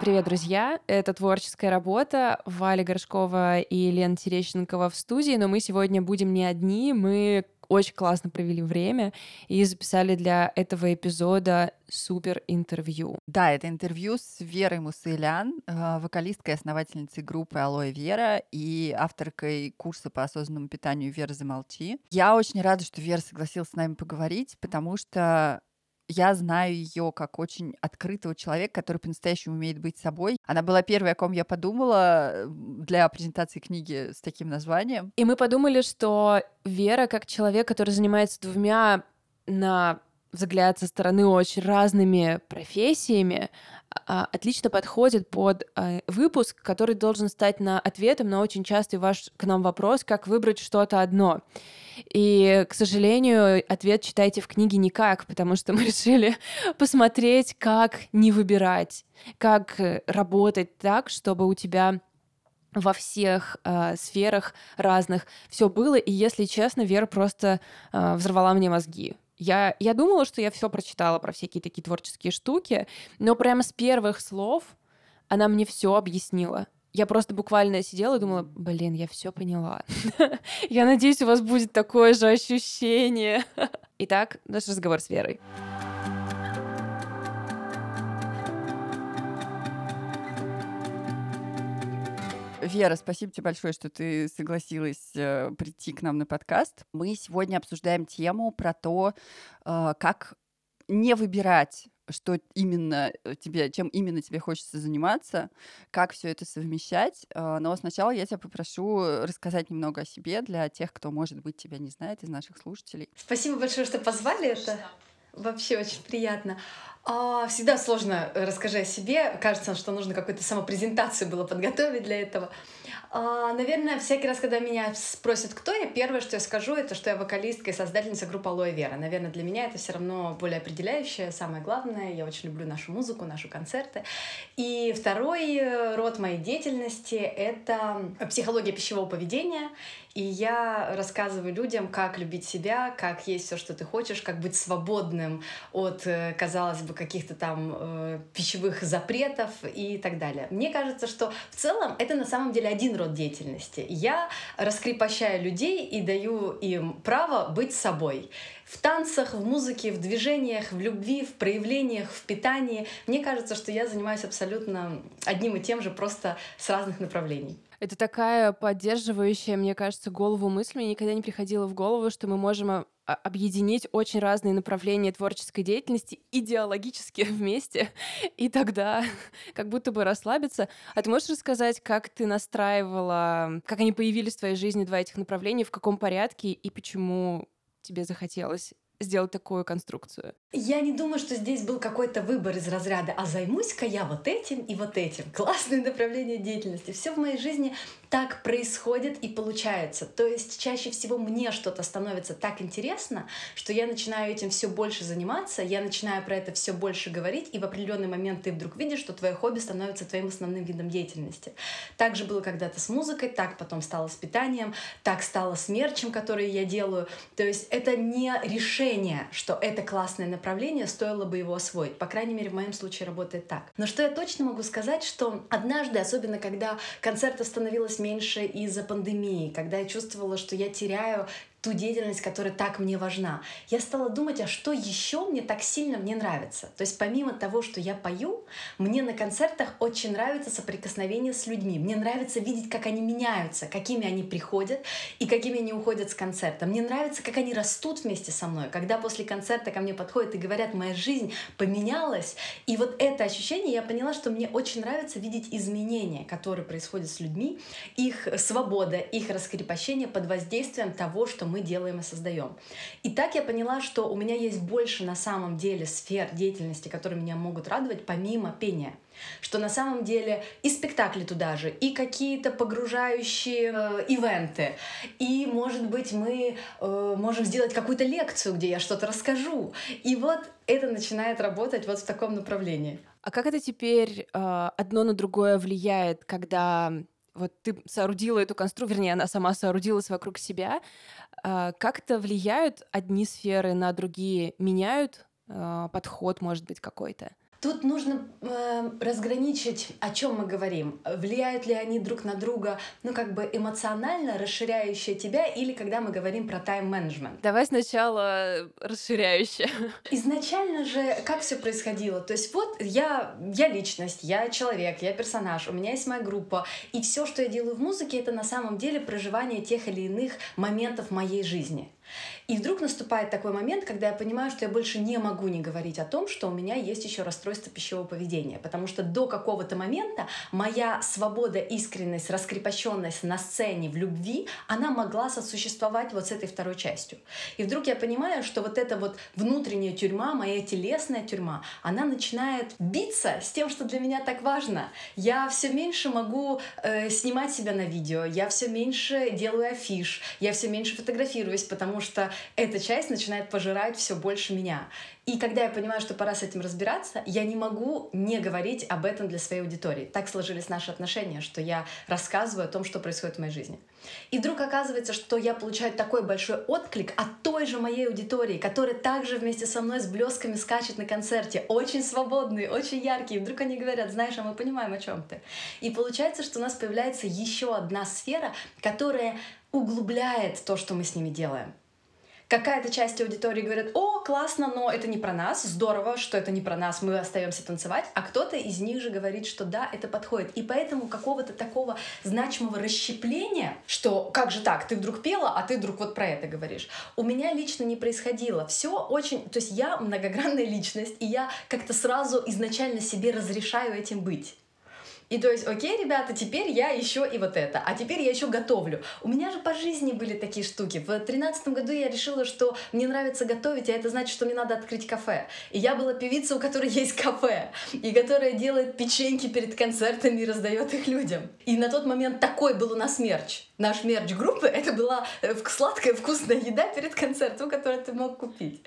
Привет, друзья! Это творческая работа. Валя Горшкова и Лена Терещенкова в студии, но мы сегодня будем не одни. Мы очень классно провели время и записали для этого эпизода супер интервью. Да, это интервью с Верой Мусылян, э, вокалисткой и основательницей группы Алоэ Вера и авторкой курса по осознанному питанию Вера Замолчи. Я очень рада, что Вера согласилась с нами поговорить, потому что я знаю ее как очень открытого человека, который по-настоящему умеет быть собой. Она была первой, о ком я подумала для презентации книги с таким названием. И мы подумали, что Вера, как человек, который занимается двумя на взгляд со стороны очень разными профессиями, а, отлично подходит под а, выпуск, который должен стать на ответом на очень частый ваш к нам вопрос, как выбрать что-то одно. И, к сожалению, ответ читайте в книге никак, потому что мы решили посмотреть, как не выбирать, как работать так, чтобы у тебя во всех э, сферах разных все было. И, если честно, Вера просто э, взорвала мне мозги. Я, я думала, что я все прочитала про всякие такие творческие штуки, но прямо с первых слов она мне все объяснила. Я просто буквально сидела и думала, блин, я все поняла. я надеюсь, у вас будет такое же ощущение. Итак, наш разговор с Верой. Вера, спасибо тебе большое, что ты согласилась э, прийти к нам на подкаст. Мы сегодня обсуждаем тему про то, э, как не выбирать что именно э, тебе, чем именно тебе хочется заниматься, как все это совмещать. Э, но сначала я тебя попрошу рассказать немного о себе для тех, кто, может быть, тебя не знает из наших слушателей. Спасибо большое, что позвали. Это вообще очень приятно. А, всегда сложно э, расскажи о себе. Кажется, что нужно какую-то самопрезентацию было подготовить для этого. А, наверное, всякий раз, когда меня спросят, кто я, первое, что я скажу, это что я вокалистка и создательница группы Алоэ Вера. Наверное, для меня это все равно более определяющее, самое главное. Я очень люблю нашу музыку, наши концерты. И второй э, род моей деятельности — это психология пищевого поведения. И я рассказываю людям, как любить себя, как есть все, что ты хочешь, как быть свободным от, э, казалось бы, каких-то там э, пищевых запретов и так далее. Мне кажется, что в целом это на самом деле один род деятельности. Я раскрепощаю людей и даю им право быть собой в танцах, в музыке, в движениях, в любви, в проявлениях, в питании. Мне кажется, что я занимаюсь абсолютно одним и тем же, просто с разных направлений. Это такая поддерживающая, мне кажется, голову мысль. Мне никогда не приходило в голову, что мы можем а, а, объединить очень разные направления творческой деятельности идеологически вместе, и тогда как будто бы расслабиться. А ты можешь рассказать, как ты настраивала, как они появились в твоей жизни, два этих направления, в каком порядке и почему тебе захотелось сделать такую конструкцию? Я не думаю, что здесь был какой-то выбор из разряда «а займусь-ка я вот этим и вот этим». Классное направление деятельности. Все в моей жизни так происходит и получается. То есть чаще всего мне что-то становится так интересно, что я начинаю этим все больше заниматься, я начинаю про это все больше говорить, и в определенный момент ты вдруг видишь, что твое хобби становится твоим основным видом деятельности. Так же было когда-то с музыкой, так потом стало с питанием, так стало с мерчем, который я делаю. То есть это не решение, что это классное направление, стоило бы его освоить. По крайней мере, в моем случае работает так. Но что я точно могу сказать, что однажды, особенно когда концертов становилось меньше из-за пандемии, когда я чувствовала, что я теряю ту деятельность, которая так мне важна. Я стала думать, а что еще мне так сильно мне нравится. То есть помимо того, что я пою, мне на концертах очень нравится соприкосновение с людьми. Мне нравится видеть, как они меняются, какими они приходят и какими они уходят с концерта. Мне нравится, как они растут вместе со мной. Когда после концерта ко мне подходят и говорят, моя жизнь поменялась. И вот это ощущение, я поняла, что мне очень нравится видеть изменения, которые происходят с людьми, их свобода, их раскрепощение под воздействием того, что мы делаем и создаем. И так я поняла, что у меня есть больше на самом деле сфер деятельности, которые меня могут радовать, помимо пения что на самом деле и спектакли туда же, и какие-то погружающие э, ивенты, и, может быть, мы э, можем сделать какую-то лекцию, где я что-то расскажу. И вот это начинает работать вот в таком направлении. А как это теперь э, одно на другое влияет, когда вот ты соорудила эту конструкцию, вернее, она сама соорудилась вокруг себя, а, как-то влияют одни сферы на другие, меняют а, подход, может быть, какой-то? Тут нужно э, разграничить, о чем мы говорим. Влияют ли они друг на друга, ну, как бы эмоционально расширяющие тебя, или когда мы говорим про тайм-менеджмент? Давай сначала расширяющее. Изначально же как все происходило? То есть вот я, я личность, я человек, я персонаж, у меня есть моя группа, и все, что я делаю в музыке, это на самом деле проживание тех или иных моментов моей жизни. И вдруг наступает такой момент, когда я понимаю, что я больше не могу не говорить о том, что у меня есть еще расстройство пищевого поведения. Потому что до какого-то момента моя свобода, искренность, раскрепощенность на сцене, в любви, она могла сосуществовать вот с этой второй частью. И вдруг я понимаю, что вот эта вот внутренняя тюрьма, моя телесная тюрьма, она начинает биться с тем, что для меня так важно. Я все меньше могу э, снимать себя на видео, я все меньше делаю афиш, я все меньше фотографируюсь, потому что эта часть начинает пожирать все больше меня. И когда я понимаю, что пора с этим разбираться, я не могу не говорить об этом для своей аудитории. Так сложились наши отношения, что я рассказываю о том, что происходит в моей жизни. И вдруг оказывается, что я получаю такой большой отклик от той же моей аудитории, которая также вместе со мной с блесками скачет на концерте, очень свободные, очень яркие. И вдруг они говорят, знаешь, а мы понимаем, о чем ты. И получается, что у нас появляется еще одна сфера, которая углубляет то, что мы с ними делаем какая-то часть аудитории говорит, о, классно, но это не про нас, здорово, что это не про нас, мы остаемся танцевать, а кто-то из них же говорит, что да, это подходит. И поэтому какого-то такого значимого расщепления, что как же так, ты вдруг пела, а ты вдруг вот про это говоришь, у меня лично не происходило. Все очень, то есть я многогранная личность, и я как-то сразу изначально себе разрешаю этим быть. И то есть, окей, ребята, теперь я еще и вот это, а теперь я еще готовлю. У меня же по жизни были такие штуки. В тринадцатом году я решила, что мне нравится готовить, а это значит, что мне надо открыть кафе. И я была певица, у которой есть кафе, и которая делает печеньки перед концертами и раздает их людям. И на тот момент такой был у нас мерч. Наш мерч группы — это была э, сладкая вкусная еда перед концертом, которую ты мог купить.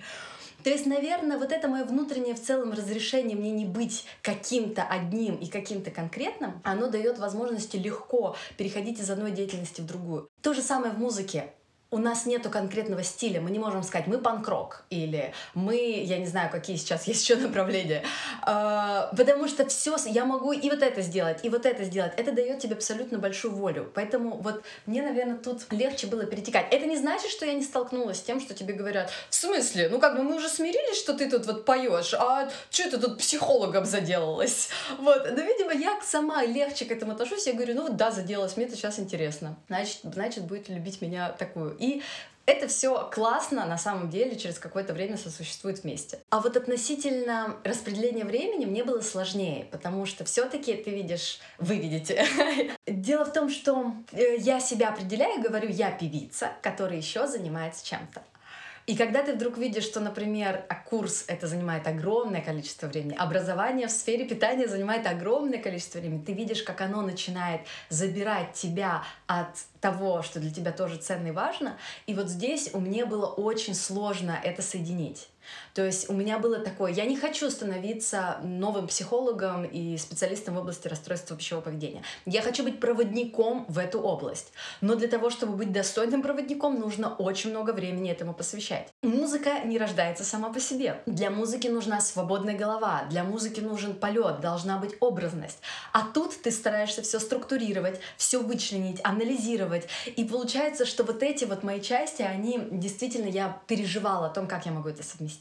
То есть, наверное, вот это мое внутреннее в целом разрешение мне не быть каким-то одним и каким-то конкретным, оно дает возможности легко переходить из одной деятельности в другую. То же самое в музыке у нас нету конкретного стиля. Мы не можем сказать, мы панк-рок или мы, я не знаю, какие сейчас есть еще направления. А, потому что все, я могу и вот это сделать, и вот это сделать. Это дает тебе абсолютно большую волю. Поэтому вот мне, наверное, тут легче было перетекать. Это не значит, что я не столкнулась с тем, что тебе говорят, в смысле? Ну как бы мы уже смирились, что ты тут вот поешь, а что ты тут психологом заделалась? Вот. Но, видимо, я сама легче к этому отношусь. Я говорю, ну вот да, заделалась, мне это сейчас интересно. Значит, значит, будет любить меня такую. И это все классно, на самом деле, через какое-то время сосуществует вместе. А вот относительно распределения времени мне было сложнее, потому что все-таки ты видишь, вы видите. Дело в том, что э, я себя определяю, говорю, я певица, которая еще занимается чем-то. И когда ты вдруг видишь, что, например, а курс это занимает огромное количество времени, образование в сфере питания занимает огромное количество времени, ты видишь, как оно начинает забирать тебя от того, что для тебя тоже ценно и важно. И вот здесь у меня было очень сложно это соединить. То есть у меня было такое, я не хочу становиться новым психологом и специалистом в области расстройства пищевого поведения. Я хочу быть проводником в эту область. Но для того, чтобы быть достойным проводником, нужно очень много времени этому посвящать. Музыка не рождается сама по себе. Для музыки нужна свободная голова, для музыки нужен полет, должна быть образность. А тут ты стараешься все структурировать, все вычленить, анализировать. И получается, что вот эти вот мои части, они действительно, я переживала о том, как я могу это совместить.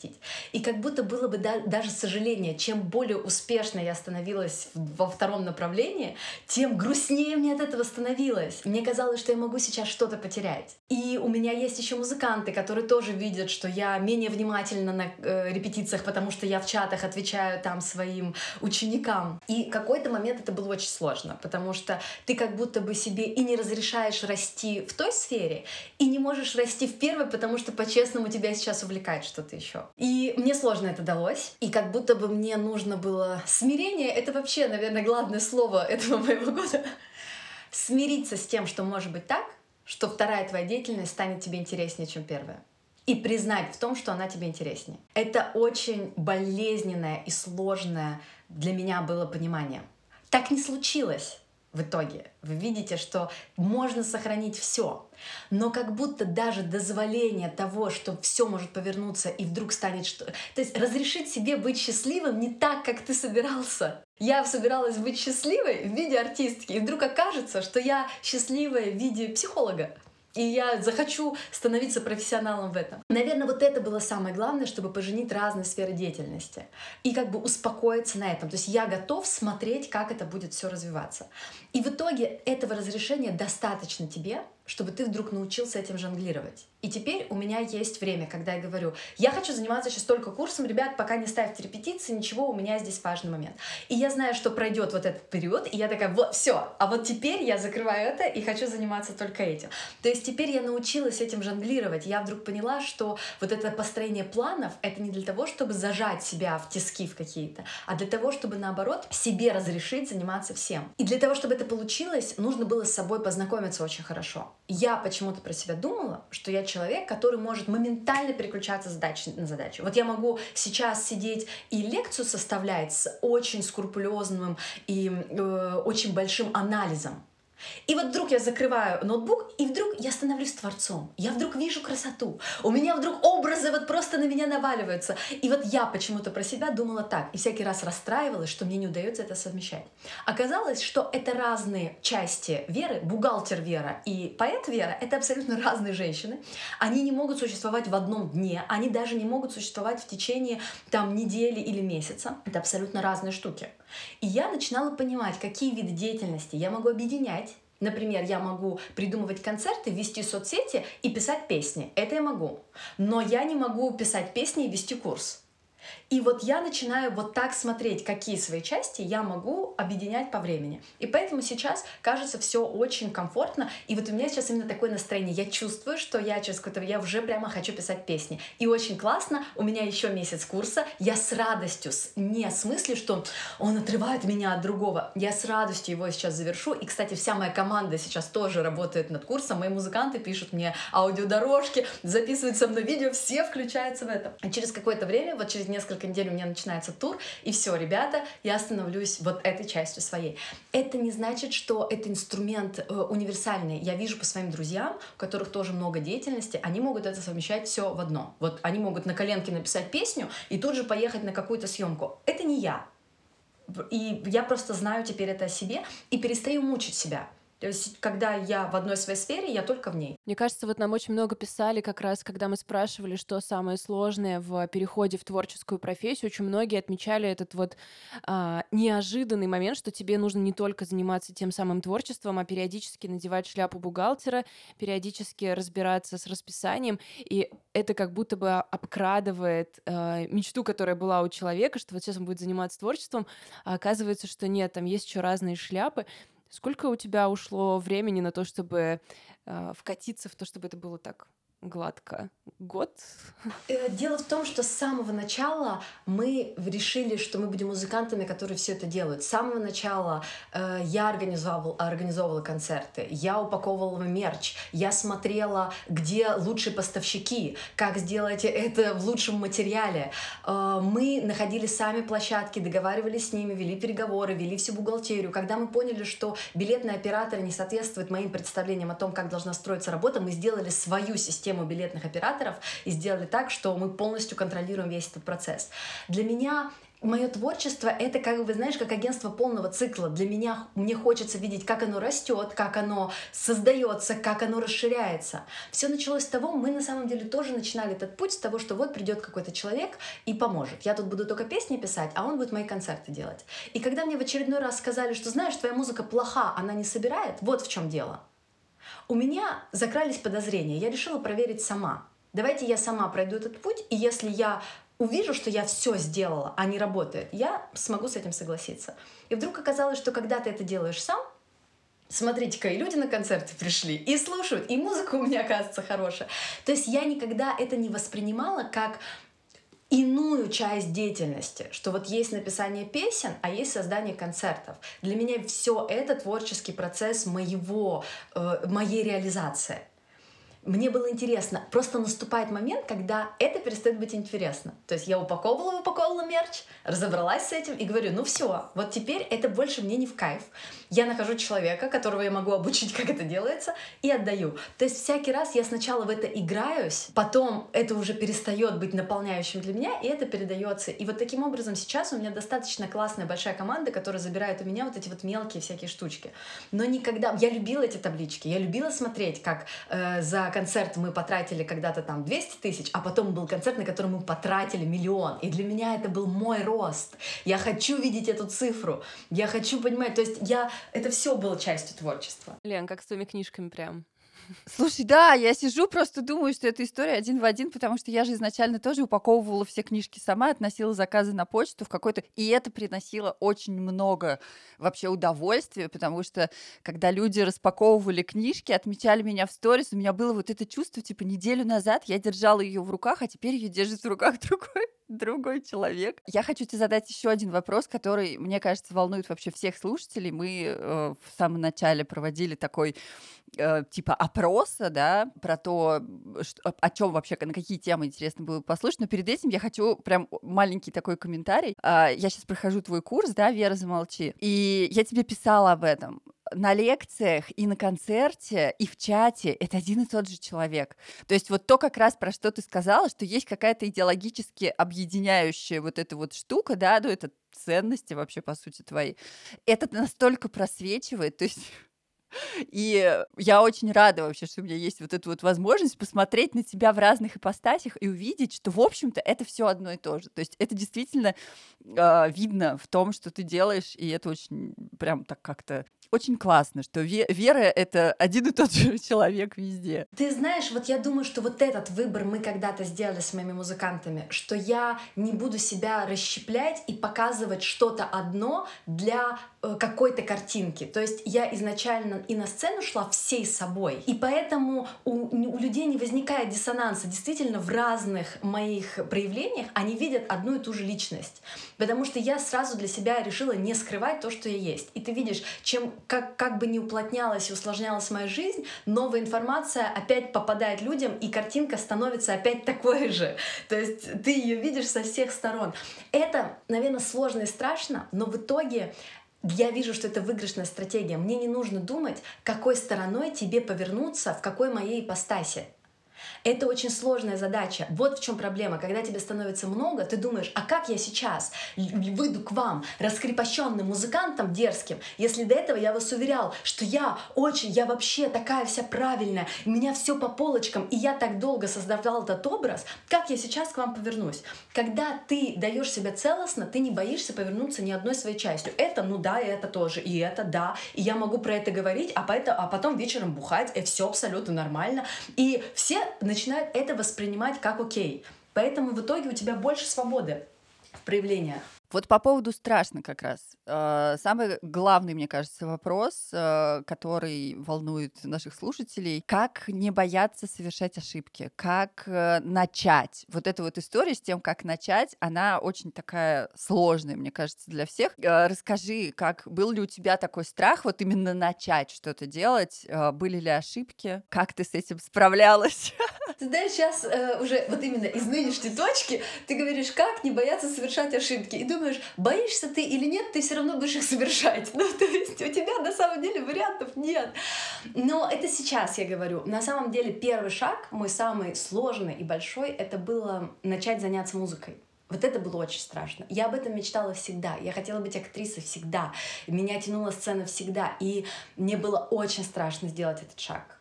И как будто было бы да, даже сожаление, чем более успешно я становилась во втором направлении, тем грустнее мне от этого становилось. Мне казалось, что я могу сейчас что-то потерять. И у меня есть еще музыканты, которые тоже видят, что я менее внимательна на э, репетициях, потому что я в чатах отвечаю там своим ученикам. И какой-то момент это было очень сложно, потому что ты как будто бы себе и не разрешаешь расти в той сфере, и не можешь расти в первой, потому что по-честному тебя сейчас увлекает что-то еще. И мне сложно это далось. И как будто бы мне нужно было... Смирение — это вообще, наверное, главное слово этого моего года. Смириться с тем, что может быть так, что вторая твоя деятельность станет тебе интереснее, чем первая. И признать в том, что она тебе интереснее. Это очень болезненное и сложное для меня было понимание. Так не случилось. В итоге. Вы видите, что можно сохранить все. Но как будто даже дозволение того, что все может повернуться и вдруг станет что... То есть разрешить себе быть счастливым не так, как ты собирался. Я собиралась быть счастливой в виде артистки, и вдруг окажется, что я счастливая в виде психолога и я захочу становиться профессионалом в этом. Наверное, вот это было самое главное, чтобы поженить разные сферы деятельности и как бы успокоиться на этом. То есть я готов смотреть, как это будет все развиваться. И в итоге этого разрешения достаточно тебе, чтобы ты вдруг научился этим жонглировать. И теперь у меня есть время, когда я говорю, я хочу заниматься сейчас только курсом, ребят, пока не ставьте репетиции, ничего, у меня здесь важный момент. И я знаю, что пройдет вот этот период, и я такая, вот, все, а вот теперь я закрываю это и хочу заниматься только этим. То есть теперь я научилась этим жонглировать. Я вдруг поняла, что вот это построение планов, это не для того, чтобы зажать себя в тиски в какие-то, а для того, чтобы, наоборот, себе разрешить заниматься всем. И для того, чтобы это получилось, нужно было с собой познакомиться очень хорошо я почему-то про себя думала, что я человек, который может моментально переключаться с задачи на задачу. Вот я могу сейчас сидеть и лекцию составлять с очень скрупулезным и э, очень большим анализом и вот вдруг я закрываю ноутбук, и вдруг я становлюсь творцом. Я вдруг вижу красоту. У меня вдруг образы вот просто на меня наваливаются. И вот я почему-то про себя думала так. И всякий раз расстраивалась, что мне не удается это совмещать. Оказалось, что это разные части веры. Бухгалтер Вера и поэт Вера — это абсолютно разные женщины. Они не могут существовать в одном дне. Они даже не могут существовать в течение там недели или месяца. Это абсолютно разные штуки. И я начинала понимать, какие виды деятельности я могу объединять. Например, я могу придумывать концерты, вести соцсети и писать песни. Это я могу. Но я не могу писать песни и вести курс. И вот я начинаю вот так смотреть, какие свои части я могу объединять по времени. И поэтому сейчас кажется все очень комфортно. И вот у меня сейчас именно такое настроение. Я чувствую, что я через какое-то я уже прямо хочу писать песни. И очень классно. У меня еще месяц курса. Я с радостью, не с мыслью, что он отрывает меня от другого. Я с радостью его сейчас завершу. И, кстати, вся моя команда сейчас тоже работает над курсом. Мои музыканты пишут мне аудиодорожки, записывают со мной видео, все включаются в это. И через какое-то время, вот через несколько недель у меня начинается тур, и все, ребята, я становлюсь вот этой частью своей. Это не значит, что это инструмент э, универсальный. Я вижу по своим друзьям, у которых тоже много деятельности, они могут это совмещать все в одно. Вот они могут на коленке написать песню и тут же поехать на какую-то съемку. Это не я. И я просто знаю теперь это о себе и перестаю мучить себя. То есть, когда я в одной своей сфере, я только в ней. Мне кажется, вот нам очень много писали как раз, когда мы спрашивали, что самое сложное в переходе в творческую профессию. Очень многие отмечали этот вот а, неожиданный момент, что тебе нужно не только заниматься тем самым творчеством, а периодически надевать шляпу бухгалтера, периодически разбираться с расписанием. И это как будто бы обкрадывает а, мечту, которая была у человека, что вот сейчас он будет заниматься творчеством, а оказывается, что нет, там есть еще разные шляпы. Сколько у тебя ушло времени на то, чтобы э, вкатиться в то, чтобы это было так гладко? Год? Э, дело в том, что с самого начала мы решили, что мы будем музыкантами, которые все это делают. С самого начала э, я организовывала, организовывала концерты, я упаковывала мерч, я смотрела, где лучшие поставщики, как сделать это в лучшем материале. Э, мы находили сами площадки, договаривались с ними, вели переговоры, вели всю бухгалтерию. Когда мы поняли, что билетный оператор не соответствует моим представлениям о том, как должна строиться работа, мы сделали свою систему систему билетных операторов и сделали так, что мы полностью контролируем весь этот процесс. Для меня мое творчество — это, как бы, знаешь, как агентство полного цикла. Для меня, мне хочется видеть, как оно растет, как оно создается, как оно расширяется. Все началось с того, мы на самом деле тоже начинали этот путь с того, что вот придет какой-то человек и поможет. Я тут буду только песни писать, а он будет мои концерты делать. И когда мне в очередной раз сказали, что, знаешь, твоя музыка плоха, она не собирает, вот в чем дело — у меня закрались подозрения, я решила проверить сама. Давайте я сама пройду этот путь, и если я увижу, что я все сделала, а не работает, я смогу с этим согласиться. И вдруг оказалось, что когда ты это делаешь сам, смотрите-ка, и люди на концерте пришли, и слушают, и музыка у меня оказывается хорошая. То есть я никогда это не воспринимала как иную часть деятельности, что вот есть написание песен, а есть создание концертов. Для меня все это творческий процесс моего, э, моей реализации. Мне было интересно. Просто наступает момент, когда это перестает быть интересно. То есть я упаковывала, упаковывала мерч, разобралась с этим и говорю, ну все, вот теперь это больше мне не в кайф. Я нахожу человека, которого я могу обучить, как это делается, и отдаю. То есть всякий раз я сначала в это играюсь, потом это уже перестает быть наполняющим для меня, и это передается. И вот таким образом сейчас у меня достаточно классная большая команда, которая забирает у меня вот эти вот мелкие всякие штучки. Но никогда... Я любила эти таблички, я любила смотреть, как э, за концерт мы потратили когда-то там 200 тысяч, а потом был концерт, на который мы потратили миллион. И для меня это был мой рост. Я хочу видеть эту цифру. Я хочу понимать, то есть я... Это все было частью творчества. Лен, как с твоими книжками прям. Слушай, да, я сижу, просто думаю, что эта история один в один, потому что я же изначально тоже упаковывала все книжки сама, относила заказы на почту в какой-то... И это приносило очень много вообще удовольствия, потому что когда люди распаковывали книжки, отмечали меня в сторис, у меня было вот это чувство, типа, неделю назад я держала ее в руках, а теперь ее держит в руках другой другой человек. Я хочу тебе задать еще один вопрос, который, мне кажется, волнует вообще всех слушателей. Мы э, в самом начале проводили такой э, типа опроса, да, про то, что, о чем вообще, на какие темы интересно было послушать. Но перед этим я хочу прям маленький такой комментарий. Э, я сейчас прохожу твой курс, да, Вера, замолчи. И я тебе писала об этом на лекциях и на концерте, и в чате это один и тот же человек. То есть вот то как раз про что ты сказала, что есть какая-то идеологически объединяющая вот эта вот штука, да, ну это ценности вообще, по сути, твои. Это настолько просвечивает, то есть и я очень рада вообще, что у меня есть вот эта вот возможность посмотреть на тебя в разных ипостасях и увидеть, что, в общем-то, это все одно и то же. То есть это действительно э, видно в том, что ты делаешь, и это очень прям так как-то очень классно, что Вера — это один и тот же человек везде. Ты знаешь, вот я думаю, что вот этот выбор мы когда-то сделали с моими музыкантами, что я не буду себя расщеплять и показывать что-то одно для э, какой-то картинки. То есть я изначально и на сцену шла всей собой, и поэтому у, у людей не возникает диссонанса. Действительно, в разных моих проявлениях они видят одну и ту же личность. Потому что я сразу для себя решила не скрывать то, что я есть. И ты видишь, чем как, как бы не уплотнялась и усложнялась моя жизнь, новая информация опять попадает людям, и картинка становится опять такой же. То есть ты ее видишь со всех сторон. Это, наверное, сложно и страшно, но в итоге я вижу, что это выигрышная стратегия. Мне не нужно думать, какой стороной тебе повернуться, в какой моей ипостаси. Это очень сложная задача. Вот в чем проблема. Когда тебе становится много, ты думаешь, а как я сейчас выйду к вам, раскрепощенным музыкантом дерзким, если до этого я вас уверял, что я очень, я вообще такая вся правильная, у меня все по полочкам, и я так долго создавал этот образ, как я сейчас к вам повернусь? Когда ты даешь себя целостно, ты не боишься повернуться ни одной своей частью. Это, ну да, и это тоже, и это да, и я могу про это говорить, а, поэтому, а потом вечером бухать, и все абсолютно нормально. И все начинают это воспринимать как окей. Поэтому в итоге у тебя больше свободы в проявлениях. Вот по поводу страшно как раз. Э, самый главный, мне кажется, вопрос, э, который волнует наших слушателей, как не бояться совершать ошибки, как э, начать. Вот эта вот история с тем, как начать, она очень такая сложная, мне кажется, для всех. Расскажи, как был ли у тебя такой страх вот именно начать что-то делать? Были ли ошибки? Как ты с этим справлялась? Ты знаешь, сейчас уже вот именно из нынешней точки ты говоришь, как не бояться совершать ошибки. И думаешь, боишься ты или нет, ты все равно будешь их совершать. Ну, то есть у тебя на самом деле вариантов нет. Но это сейчас я говорю. На самом деле первый шаг, мой самый сложный и большой, это было начать заняться музыкой. Вот это было очень страшно. Я об этом мечтала всегда. Я хотела быть актрисой всегда. Меня тянула сцена всегда. И мне было очень страшно сделать этот шаг.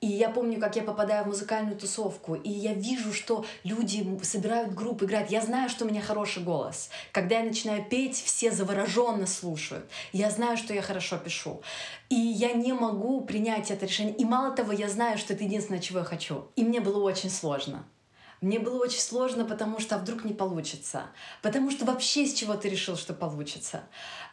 И я помню, как я попадаю в музыкальную тусовку, и я вижу, что люди собирают группы, играют. Я знаю, что у меня хороший голос. Когда я начинаю петь, все завороженно слушают. Я знаю, что я хорошо пишу. И я не могу принять это решение. И мало того, я знаю, что это единственное, чего я хочу. И мне было очень сложно. Мне было очень сложно, потому что а вдруг не получится. Потому что вообще с чего ты решил, что получится.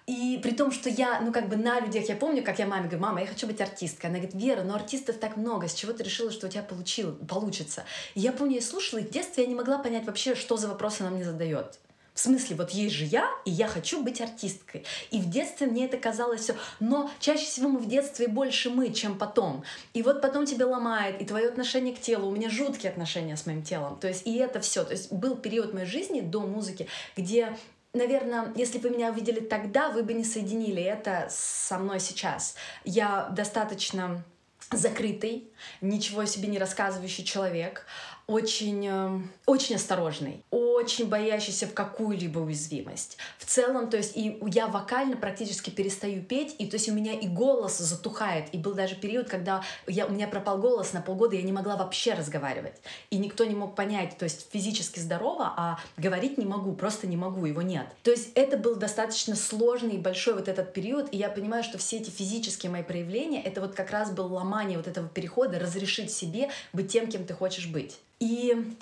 И при том, что я, ну как бы на людях, я помню, как я маме говорю, мама, я хочу быть артисткой. Она говорит, Вера, но артистов так много, с чего ты решила, что у тебя получил, получится? И я помню, я слушала, и в детстве я не могла понять вообще, что за вопросы она мне задает. В смысле, вот есть же я, и я хочу быть артисткой. И в детстве мне это казалось все. Но чаще всего мы в детстве больше мы, чем потом. И вот потом тебя ломает, и твое отношение к телу. У меня жуткие отношения с моим телом. То есть, и это все. То есть был период моей жизни до музыки, где наверное, если бы меня увидели тогда, вы бы не соединили это со мной сейчас. Я достаточно закрытый, ничего себе не рассказывающий человек, очень, эм, очень осторожный, очень боящийся в какую-либо уязвимость. В целом, то есть и я вокально практически перестаю петь, и то есть у меня и голос затухает. И был даже период, когда я, у меня пропал голос на полгода, я не могла вообще разговаривать. И никто не мог понять, то есть физически здорово, а говорить не могу, просто не могу, его нет. То есть это был достаточно сложный и большой вот этот период, и я понимаю, что все эти физические мои проявления, это вот как раз было ломание вот этого перехода, разрешить себе быть тем, кем ты хочешь быть. И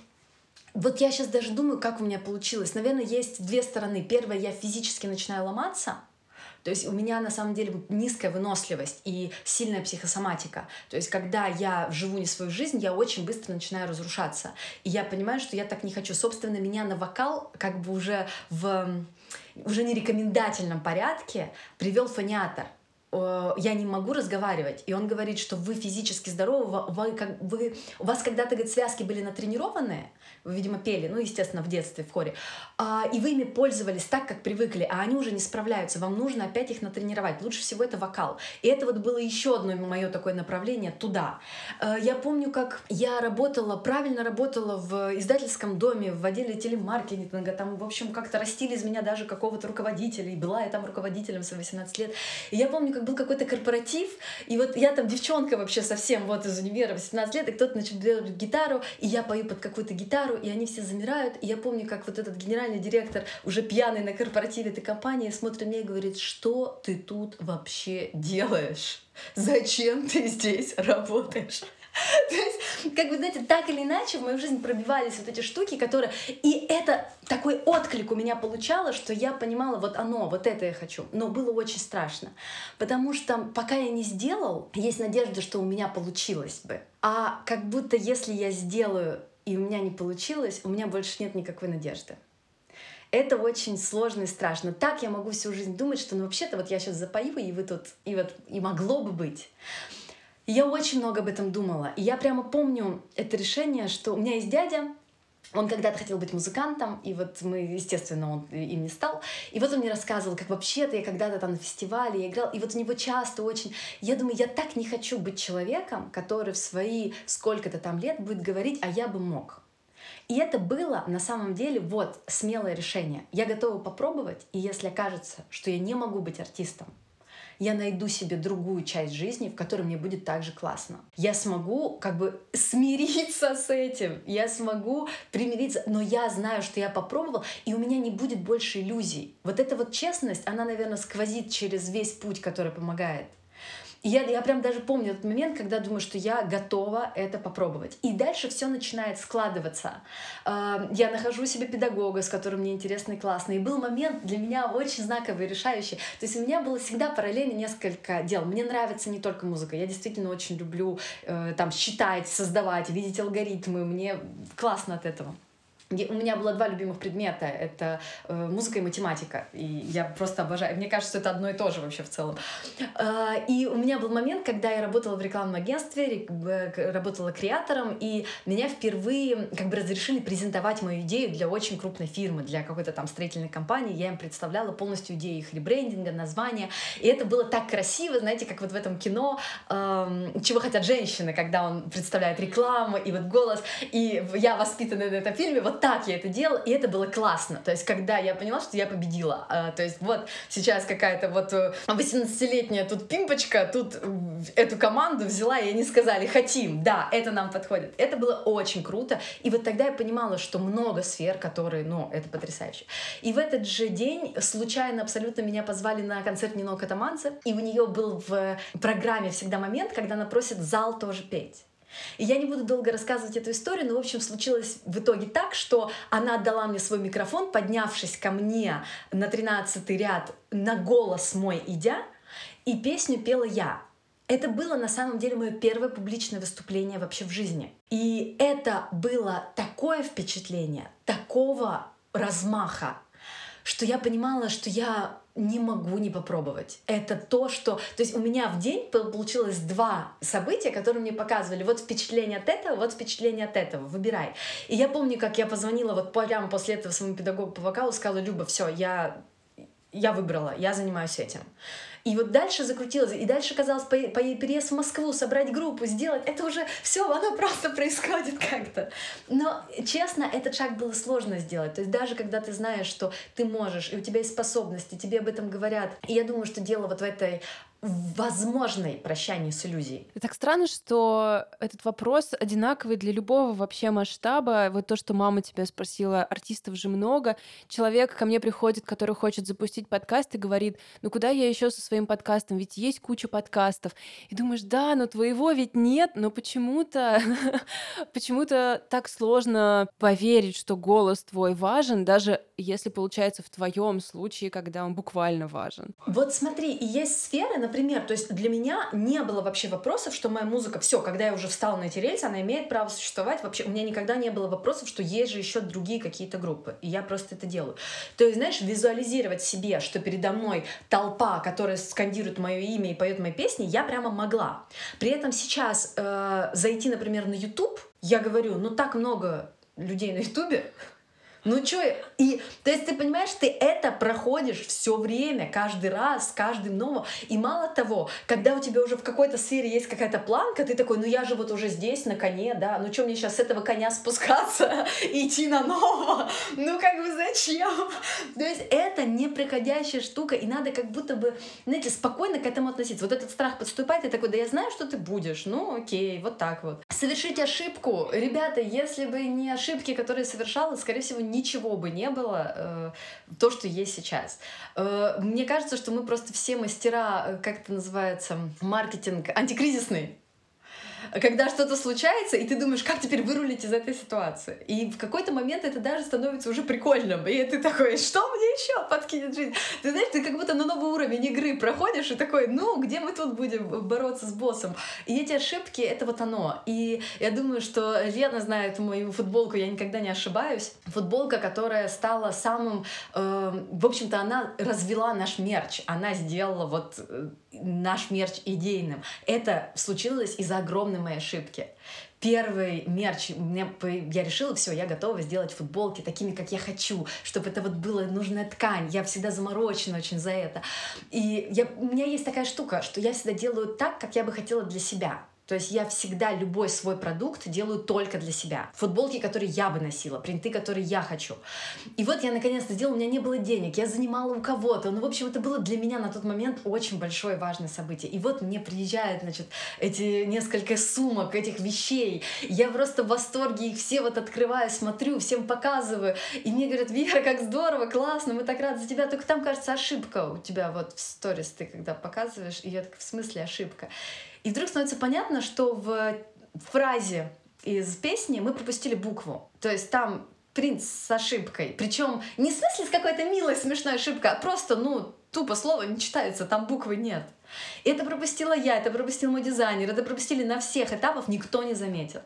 вот я сейчас даже думаю, как у меня получилось. Наверное, есть две стороны. Первая, я физически начинаю ломаться, то есть у меня на самом деле низкая выносливость и сильная психосоматика. То есть когда я живу не свою жизнь, я очень быстро начинаю разрушаться. И я понимаю, что я так не хочу. Собственно, меня на вокал как бы уже в уже не рекомендательном порядке привел фониатор я не могу разговаривать. И он говорит, что вы физически здоровы, вы, как, вы, у вас когда-то говорит, связки были натренированные, вы, видимо, пели, ну, естественно, в детстве, в хоре, а, и вы ими пользовались так, как привыкли, а они уже не справляются, вам нужно опять их натренировать. Лучше всего это вокал. И это вот было еще одно мое такое направление туда. А, я помню, как я работала, правильно работала в издательском доме, в отделе телемаркетинга, там, в общем, как-то растили из меня даже какого-то руководителя, и была я там руководителем в 18 лет. И я помню, как был какой-то корпоратив, и вот я там девчонка вообще совсем вот из универа, 18 лет, и кто-то начал гитару, и я пою под какую-то гитару, и они все замирают, и я помню, как вот этот генеральный директор, уже пьяный на корпоративе этой компании, смотрит на меня и говорит, что ты тут вообще делаешь? Зачем ты здесь работаешь? То есть, как бы, знаете, так или иначе в мою жизнь пробивались вот эти штуки, которые... И это такой отклик у меня получало, что я понимала, вот оно, вот это я хочу. Но было очень страшно. Потому что пока я не сделал, есть надежда, что у меня получилось бы. А как будто если я сделаю, и у меня не получилось, у меня больше нет никакой надежды. Это очень сложно и страшно. Так я могу всю жизнь думать, что ну вообще-то вот я сейчас запою, и вы тут, и вот, и могло бы быть. Я очень много об этом думала. И я прямо помню это решение, что у меня есть дядя, он когда-то хотел быть музыкантом, и вот мы, естественно, он им не стал. И вот он мне рассказывал, как вообще-то я когда-то там на фестивале я играл, и вот у него часто очень... Я думаю, я так не хочу быть человеком, который в свои сколько-то там лет будет говорить, а я бы мог. И это было на самом деле вот смелое решение. Я готова попробовать, и если окажется, что я не могу быть артистом, я найду себе другую часть жизни, в которой мне будет так же классно. Я смогу как бы смириться с этим, я смогу примириться, но я знаю, что я попробовал, и у меня не будет больше иллюзий. Вот эта вот честность, она, наверное, сквозит через весь путь, который помогает. Я, я прям даже помню этот момент, когда думаю, что я готова это попробовать. И дальше все начинает складываться. А, я нахожу себе педагога, с которым мне интересно и классно. И был момент для меня очень знаковый, решающий. То есть у меня было всегда параллельно несколько дел. Мне нравится не только музыка. Я действительно очень люблю э, там считать, создавать, видеть алгоритмы. Мне классно от этого. У меня было два любимых предмета. Это э, музыка и математика. И я просто обожаю. Мне кажется, это одно и то же вообще в целом. Э, и у меня был момент, когда я работала в рекламном агентстве, работала креатором, и меня впервые как бы разрешили презентовать мою идею для очень крупной фирмы, для какой-то там строительной компании. Я им представляла полностью идею их ребрендинга, названия. И это было так красиво, знаете, как вот в этом кино э, «Чего хотят женщины», когда он представляет рекламу, и вот голос. И я воспитанная на этом фильме, вот так я это делала, и это было классно. То есть, когда я поняла, что я победила. А, то есть, вот сейчас какая-то вот 18-летняя э, тут пимпочка, тут эту команду взяла, и они сказали, хотим, да, это нам подходит. Это было очень круто. И вот тогда я понимала, что много сфер, которые, ну, это потрясающе. И в этот же день случайно абсолютно меня позвали на концерт Нино Катаманце, и у нее был в программе всегда момент, когда она просит зал тоже петь. И я не буду долго рассказывать эту историю, но, в общем, случилось в итоге так, что она отдала мне свой микрофон, поднявшись ко мне на 13 ряд, на голос мой идя, и песню пела я. Это было на самом деле мое первое публичное выступление вообще в жизни. И это было такое впечатление, такого размаха, что я понимала, что я не могу не попробовать. Это то, что... То есть у меня в день получилось два события, которые мне показывали. Вот впечатление от этого, вот впечатление от этого. Выбирай. И я помню, как я позвонила вот прямо после этого своему педагогу по вокалу, сказала, Люба, все, я, я выбрала, я занимаюсь этим. И вот дальше закрутилось, и дальше казалось, по, по переезд в Москву, собрать группу, сделать, это уже все, оно просто происходит как-то. Но, честно, этот шаг было сложно сделать. То есть даже когда ты знаешь, что ты можешь, и у тебя есть способности, тебе об этом говорят. И я думаю, что дело вот в этой возможной прощании с иллюзией. Так странно, что этот вопрос одинаковый для любого вообще масштаба. Вот то, что мама тебя спросила, артистов же много. Человек ко мне приходит, который хочет запустить подкаст и говорит, ну куда я еще со своим подкастом? Ведь есть куча подкастов. И думаешь, да, но твоего ведь нет, но почему-то почему-то так сложно поверить, что голос твой важен, даже если получается в твоем случае, когда он буквально важен. Вот смотри, есть сферы, например, например, то есть для меня не было вообще вопросов, что моя музыка, все, когда я уже встала на эти рельсы, она имеет право существовать. Вообще у меня никогда не было вопросов, что есть же еще другие какие-то группы, и я просто это делаю. То есть, знаешь, визуализировать себе, что передо мной толпа, которая скандирует мое имя и поет мои песни, я прямо могла. При этом сейчас э, зайти, например, на YouTube, я говорю, ну так много людей на Ютубе, ну что, и то есть ты понимаешь, ты это проходишь все время, каждый раз, каждым новым. И мало того, когда у тебя уже в какой-то сфере есть какая-то планка, ты такой, ну я же вот уже здесь, на коне, да, ну что мне сейчас с этого коня спускаться и идти на нового? Ну как бы зачем? То есть это неприходящая штука, и надо как будто бы, знаете, спокойно к этому относиться. Вот этот страх подступает, и такой, да я знаю, что ты будешь, ну окей, вот так вот. Совершить ошибку. Ребята, если бы не ошибки, которые совершала, скорее всего, ничего бы не было, э, то, что есть сейчас. Э, мне кажется, что мы просто все мастера, э, как это называется, маркетинг антикризисный когда что-то случается, и ты думаешь, как теперь вырулить из этой ситуации. И в какой-то момент это даже становится уже прикольным. И ты такой, что мне еще подкинет жизнь? Ты знаешь, ты как будто на новый уровень игры проходишь и такой, ну, где мы тут будем бороться с боссом? И эти ошибки — это вот оно. И я думаю, что Лена знает мою футболку «Я никогда не ошибаюсь». Футболка, которая стала самым... Э, в общем-то, она развела наш мерч. Она сделала вот э, наш мерч идейным. Это случилось из-за огромной моей ошибки. Первый мерч, мне, я решила, все, я готова сделать футболки такими, как я хочу, чтобы это вот была нужная ткань. Я всегда заморочена очень за это. И я, у меня есть такая штука, что я всегда делаю так, как я бы хотела для себя. То есть я всегда любой свой продукт делаю только для себя. Футболки, которые я бы носила, принты, которые я хочу. И вот я наконец-то сделала, у меня не было денег, я занимала у кого-то. Ну, в общем, это было для меня на тот момент очень большое важное событие. И вот мне приезжают, значит, эти несколько сумок, этих вещей. Я просто в восторге их все вот открываю, смотрю, всем показываю. И мне говорят, Вера, как здорово, классно, мы так рады за тебя. Только там, кажется, ошибка у тебя вот в сторис ты когда показываешь. И я так, в смысле ошибка? И вдруг становится понятно, что в фразе из песни мы пропустили букву. То есть там принц с ошибкой. Причем не в смысле с какой-то милой смешной ошибкой, а просто, ну, тупо слово не читается, там буквы нет. И это пропустила я, это пропустил мой дизайнер, это пропустили на всех этапах, никто не заметил.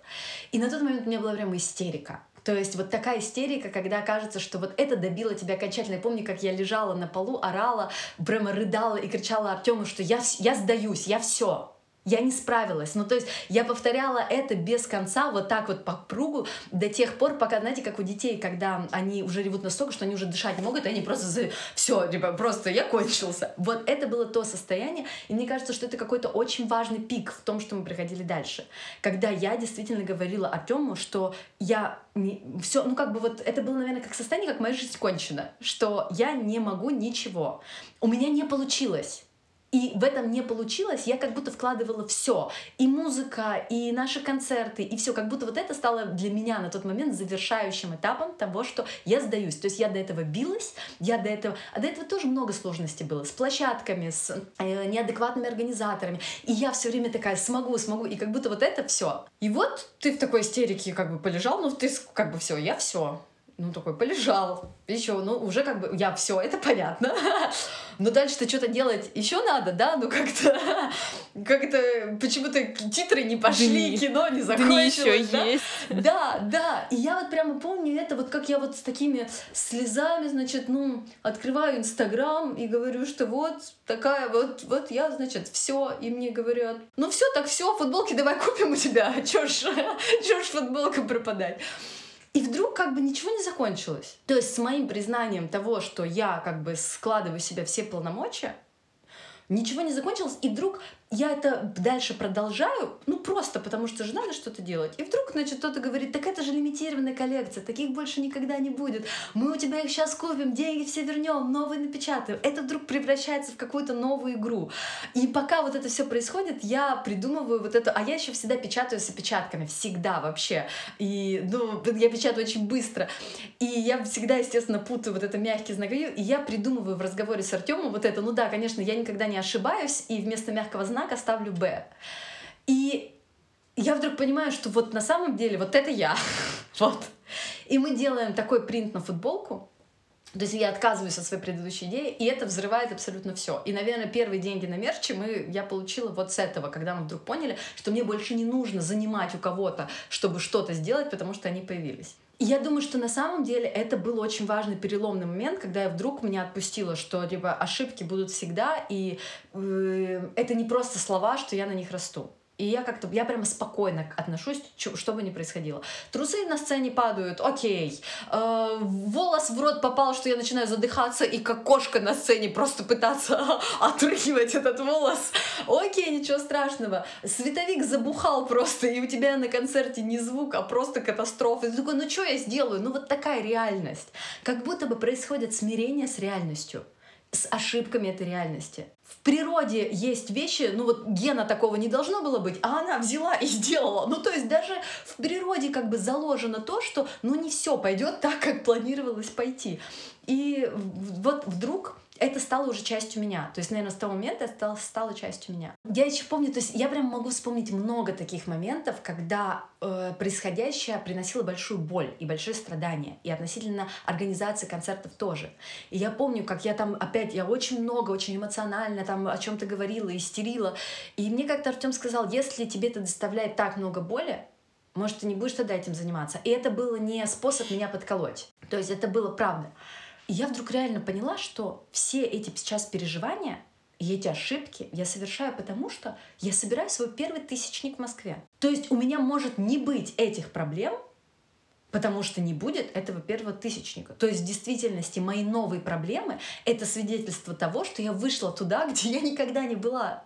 И на тот момент у меня была прямо истерика. То есть вот такая истерика, когда кажется, что вот это добило тебя окончательно. Я помню, как я лежала на полу, орала, прямо рыдала и кричала Артему, что я, я сдаюсь, я все я не справилась. Ну, то есть я повторяла это без конца, вот так вот по кругу, до тех пор, пока, знаете, как у детей, когда они уже ревут настолько, что они уже дышать не могут, и они просто за... все, типа, просто я кончился. Вот это было то состояние, и мне кажется, что это какой-то очень важный пик в том, что мы приходили дальше. Когда я действительно говорила Артему, что я не... все, ну, как бы вот это было, наверное, как состояние, как моя жизнь кончена, что я не могу ничего. У меня не получилось и в этом не получилось, я как будто вкладывала все. И музыка, и наши концерты, и все. Как будто вот это стало для меня на тот момент завершающим этапом того, что я сдаюсь. То есть я до этого билась, я до этого... А до этого тоже много сложностей было. С площадками, с э, неадекватными организаторами. И я все время такая, смогу, смогу. И как будто вот это все. И вот ты в такой истерике как бы полежал, ну ты как бы все, я все Ну, такой, полежал. Еще, ну, уже как бы, я все, это понятно. Но дальше-то что-то делать еще надо, да? Ну, как-то, как-то почему-то титры не пошли, Дни. кино не Дни закончилось. еще да? есть. Да, да. И я вот прямо помню это, вот как я вот с такими слезами, значит, ну, открываю Инстаграм и говорю, что вот такая вот, вот я, значит, все, и мне говорят, ну все, так все, футболки давай купим у тебя, чё ж, чё ж футболка пропадать. И вдруг как бы ничего не закончилось. То есть с моим признанием того, что я как бы складываю в себя все полномочия, ничего не закончилось, и вдруг я это дальше продолжаю, ну просто потому что же надо что-то делать. И вдруг, значит, кто-то говорит, так это же лимитированная коллекция, таких больше никогда не будет. Мы у тебя их сейчас купим, деньги все вернем, новые напечатаем. Это вдруг превращается в какую-то новую игру. И пока вот это все происходит, я придумываю вот это, а я еще всегда печатаю с опечатками, всегда вообще. И, ну, я печатаю очень быстро. И я всегда, естественно, путаю вот это мягкий знак, и я придумываю в разговоре с Артемом вот это, ну да, конечно, я никогда не ошибаюсь, и вместо мягкого знака ставлю «Б». И я вдруг понимаю, что вот на самом деле вот это я. вот. И мы делаем такой принт на футболку, то есть я отказываюсь от своей предыдущей идеи, и это взрывает абсолютно все. И, наверное, первые деньги на мерче мы, я получила вот с этого, когда мы вдруг поняли, что мне больше не нужно занимать у кого-то, чтобы что-то сделать, потому что они появились. Я думаю, что на самом деле это был очень важный переломный момент, когда я вдруг меня отпустила, что типа ошибки будут всегда, и э, это не просто слова, что я на них расту. И я как-то, я прямо спокойно отношусь, что бы ни происходило. Трусы на сцене падают, окей. Э, волос в рот попал, что я начинаю задыхаться, и как кошка на сцене просто пытаться отрыгивать этот волос. Окей, ничего страшного. Световик забухал просто, и у тебя на концерте не звук, а просто катастрофа. И ты такой, ну что я сделаю? Ну вот такая реальность. Как будто бы происходит смирение с реальностью с ошибками этой реальности. В природе есть вещи, ну вот гена такого не должно было быть, а она взяла и сделала. Ну то есть даже в природе как бы заложено то, что ну не все пойдет так, как планировалось пойти. И вот вдруг это стало уже частью меня. То есть, наверное, с того момента это стало, стало частью меня. Я еще помню, то есть я прям могу вспомнить много таких моментов, когда э, происходящее приносило большую боль и большое страдание. И относительно организации концертов тоже. И я помню, как я там опять, я очень много, очень эмоционально там о чем-то говорила, истерила. И мне как-то Артем сказал, если тебе это доставляет так много боли, может, ты не будешь тогда этим заниматься. И это было не способ меня подколоть. То есть это было правда. И я вдруг реально поняла, что все эти сейчас переживания и эти ошибки я совершаю потому, что я собираю свой первый тысячник в Москве. То есть у меня может не быть этих проблем, потому что не будет этого первого тысячника. То есть в действительности мои новые проблемы — это свидетельство того, что я вышла туда, где я никогда не была.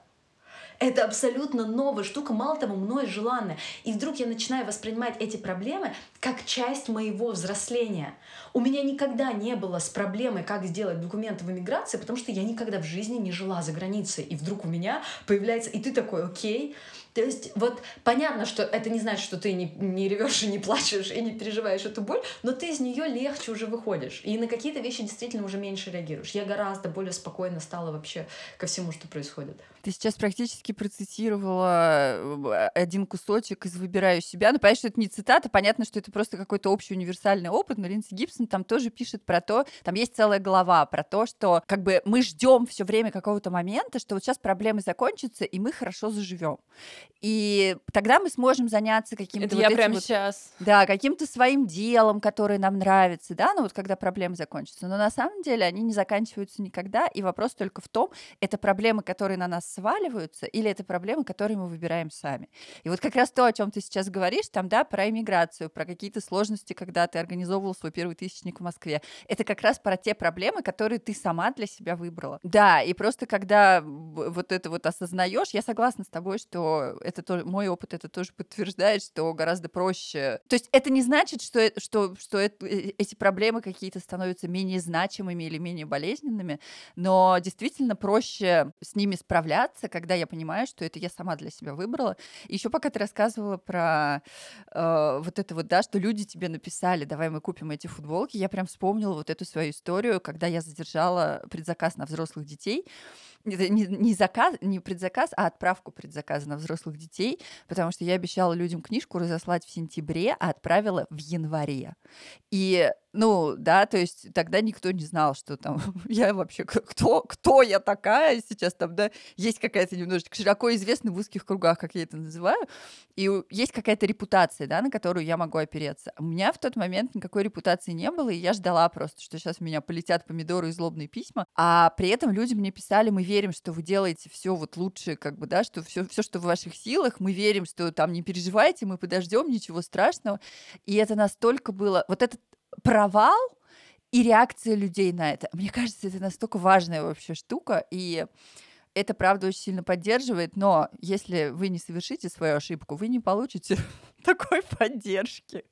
Это абсолютно новая штука, мало того, мной желанная. И вдруг я начинаю воспринимать эти проблемы как часть моего взросления. У меня никогда не было с проблемой, как сделать документы в иммиграции, потому что я никогда в жизни не жила за границей. И вдруг у меня появляется... И ты такой, окей. То есть вот понятно, что это не значит, что ты не, не ревешь и не плачешь и не переживаешь эту боль, но ты из нее легче уже выходишь. И на какие-то вещи действительно уже меньше реагируешь. Я гораздо более спокойно стала вообще ко всему, что происходит. Ты сейчас практически процитировала э, один кусочек из «Выбираю себя». Ну, понятно, что это не цитата, понятно, что это просто какой-то общий универсальный опыт, но Линдси Гибсон там тоже пишет про то, там есть целая глава про то, что как бы мы ждем все время какого-то момента, что вот сейчас проблемы закончатся, и мы хорошо заживем. И тогда мы сможем заняться каким-то Это вот я прямо вот сейчас. да, каким-то своим делом, которое нам нравится, да, ну вот когда проблемы закончатся. Но на самом деле они не заканчиваются никогда, и вопрос только в том, это проблемы, которые на нас сваливаются, или это проблемы, которые мы выбираем сами. И вот как раз то, о чем ты сейчас говоришь, там, да, про иммиграцию, про какие-то сложности, когда ты организовывал свой первый тысячник в Москве, это как раз про те проблемы, которые ты сама для себя выбрала. Да, и просто когда вот это вот осознаешь, я согласна с тобой, что это тоже, мой опыт это тоже подтверждает, что гораздо проще. То есть это не значит, что, э- что, что это- э- эти проблемы какие-то становятся менее значимыми или менее болезненными, но действительно проще с ними справляться, когда я понимаю, что это я сама для себя выбрала. Еще пока ты рассказывала про э, вот это вот, да, что люди тебе написали, давай мы купим эти футболки, я прям вспомнила вот эту свою историю, когда я задержала предзаказ на взрослых детей, не, не заказ, не предзаказ, а отправку предзаказа на взрослых детей, потому что я обещала людям книжку разослать в сентябре, а отправила в январе. И Ну, да, то есть тогда никто не знал, что там я вообще кто, кто я такая сейчас там, да, есть какая-то немножечко широко известна в узких кругах, как я это называю, и есть какая-то репутация, да, на которую я могу опереться. У меня в тот момент никакой репутации не было, и я ждала просто, что сейчас у меня полетят помидоры и злобные письма, а при этом люди мне писали, мы верим, что вы делаете все вот лучше, как бы, да, что все, все, что в ваших силах, мы верим, что там не переживайте, мы подождем, ничего страшного. И это настолько было, вот этот провал и реакция людей на это. Мне кажется, это настолько важная вообще штука, и это, правда, очень сильно поддерживает, но если вы не совершите свою ошибку, вы не получите такой поддержки.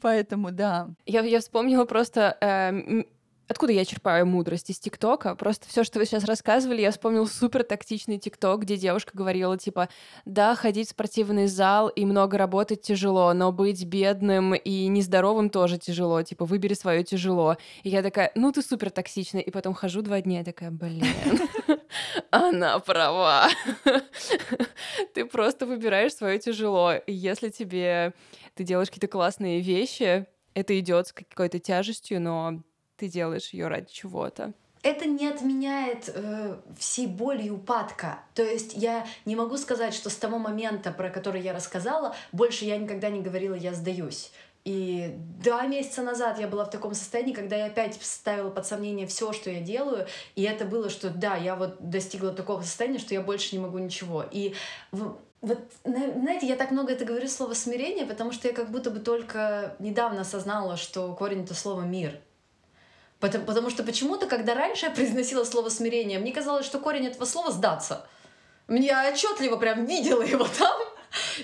Поэтому да. Я, я вспомнила просто э, Откуда я черпаю мудрость? Из ТикТока. Просто все, что вы сейчас рассказывали, я вспомнил супер тактичный ТикТок, где девушка говорила, типа, да, ходить в спортивный зал и много работать тяжело, но быть бедным и нездоровым тоже тяжело. Типа, выбери свое тяжело. И я такая, ну ты супер токсичная. И потом хожу два дня, и такая, блин, она права. Ты просто выбираешь свое тяжело. И если тебе ты делаешь какие-то классные вещи, это идет с какой-то тяжестью, но ты делаешь ее ради чего-то. Это не отменяет э, всей боли и упадка. То есть я не могу сказать, что с того момента, про который я рассказала, больше я никогда не говорила «я сдаюсь». И два месяца назад я была в таком состоянии, когда я опять ставила под сомнение все, что я делаю, и это было, что да, я вот достигла такого состояния, что я больше не могу ничего. И вот, знаете, я так много это говорю слово смирение, потому что я как будто бы только недавно осознала, что корень это слово мир. Потому, потому что почему-то, когда раньше я произносила слово смирение, мне казалось, что корень этого слова сдаться. Мне отчетливо прям видела его там.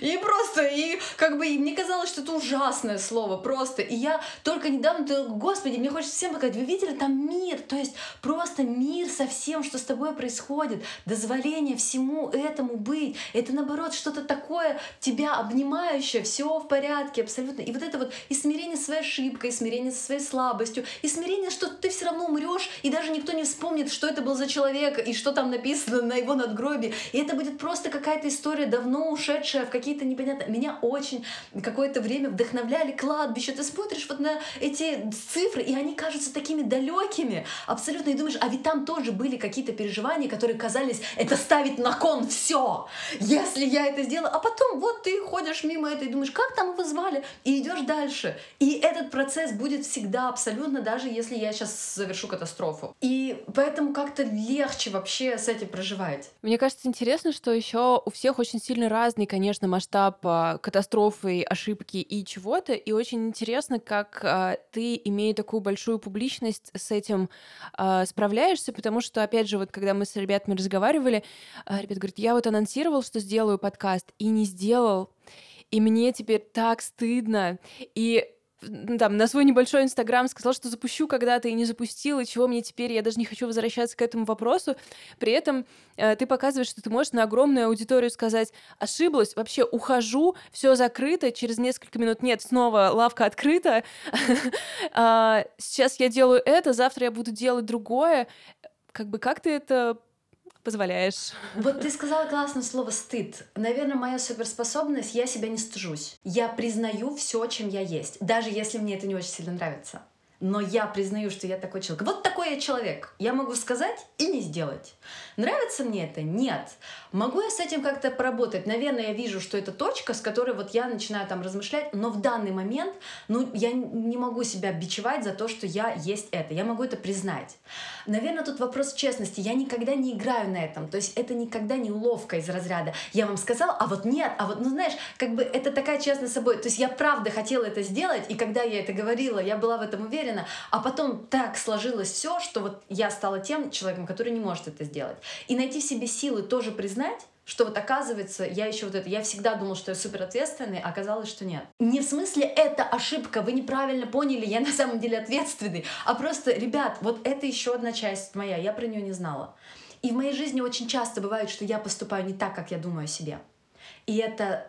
И просто, и как бы, и мне казалось, что это ужасное слово, просто. И я только недавно, ты, господи, мне хочется всем показать, вы видели там мир, то есть просто мир со всем, что с тобой происходит, дозволение всему этому быть. Это наоборот что-то такое тебя обнимающее, все в порядке абсолютно. И вот это вот и смирение с своей ошибкой, и смирение со своей слабостью, и смирение, что ты все равно умрешь, и даже никто не вспомнит, что это был за человек, и что там написано на его надгробии. И это будет просто какая-то история давно ушедшая ушедшая в какие-то непонятные... Меня очень какое-то время вдохновляли кладбище. Ты смотришь вот на эти цифры, и они кажутся такими далекими абсолютно. И думаешь, а ведь там тоже были какие-то переживания, которые казались, это ставить на кон все. Если я это сделала, а потом вот ты ходишь мимо этого и думаешь, как там его звали, и идешь дальше. И этот процесс будет всегда абсолютно, даже если я сейчас завершу катастрофу. И поэтому как-то легче вообще с этим проживать. Мне кажется, интересно, что еще у всех очень сильно разный, конечно, конечно, масштаб а, катастрофы, ошибки и чего-то, и очень интересно, как а, ты, имея такую большую публичность, с этим а, справляешься, потому что, опять же, вот когда мы с ребятами разговаривали, ребят говорят, я вот анонсировал, что сделаю подкаст, и не сделал, и мне теперь так стыдно. И там, на свой небольшой Инстаграм сказал, что запущу когда-то и не запустил, и чего мне теперь, я даже не хочу возвращаться к этому вопросу. При этом э, ты показываешь, что ты можешь на огромную аудиторию сказать, ошиблась, вообще ухожу, все закрыто, через несколько минут нет, снова лавка открыта, а, сейчас я делаю это, завтра я буду делать другое. Как бы как ты это позволяешь. Вот ты сказала классное слово «стыд». Наверное, моя суперспособность — я себя не стыжусь. Я признаю все, чем я есть, даже если мне это не очень сильно нравится но я признаю, что я такой человек. Вот такой я человек. Я могу сказать и не сделать. Нравится мне это? Нет. Могу я с этим как-то поработать? Наверное, я вижу, что это точка, с которой вот я начинаю там размышлять, но в данный момент, ну, я не могу себя бичевать за то, что я есть это. Я могу это признать. Наверное, тут вопрос честности. Я никогда не играю на этом. То есть это никогда не уловка из разряда. Я вам сказала, а вот нет, а вот, ну, знаешь, как бы это такая честность с собой. То есть я правда хотела это сделать, и когда я это говорила, я была в этом уверена. А потом так сложилось все, что вот я стала тем человеком, который не может это сделать. И найти в себе силы тоже признать, что вот оказывается, я еще вот это, я всегда думала, что я супер ответственный, а оказалось, что нет. Не в смысле это ошибка, вы неправильно поняли, я на самом деле ответственный, а просто, ребят, вот это еще одна часть моя, я про нее не знала. И в моей жизни очень часто бывает, что я поступаю не так, как я думаю о себе. И это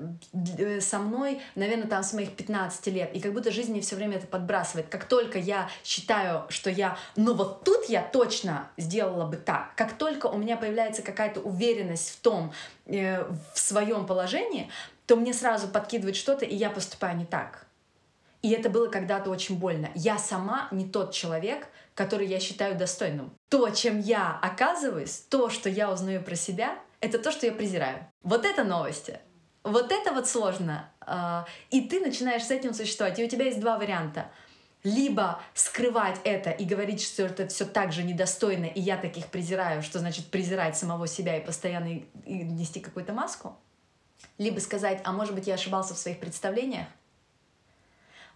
э, со мной, наверное, там с моих 15 лет. И как будто жизнь мне все время это подбрасывает. Как только я считаю, что я, ну вот тут я точно сделала бы так, как только у меня появляется какая-то уверенность в том, э, в своем положении, то мне сразу подкидывает что-то, и я поступаю не так. И это было когда-то очень больно. Я сама не тот человек, который я считаю достойным. То, чем я оказываюсь, то, что я узнаю про себя, это то, что я презираю. Вот это новости. Вот это вот сложно. А, и ты начинаешь с этим существовать. И у тебя есть два варианта. Либо скрывать это и говорить, что это все так же недостойно, и я таких презираю, что значит презирать самого себя и постоянно нести какую-то маску. Либо сказать, а может быть я ошибался в своих представлениях,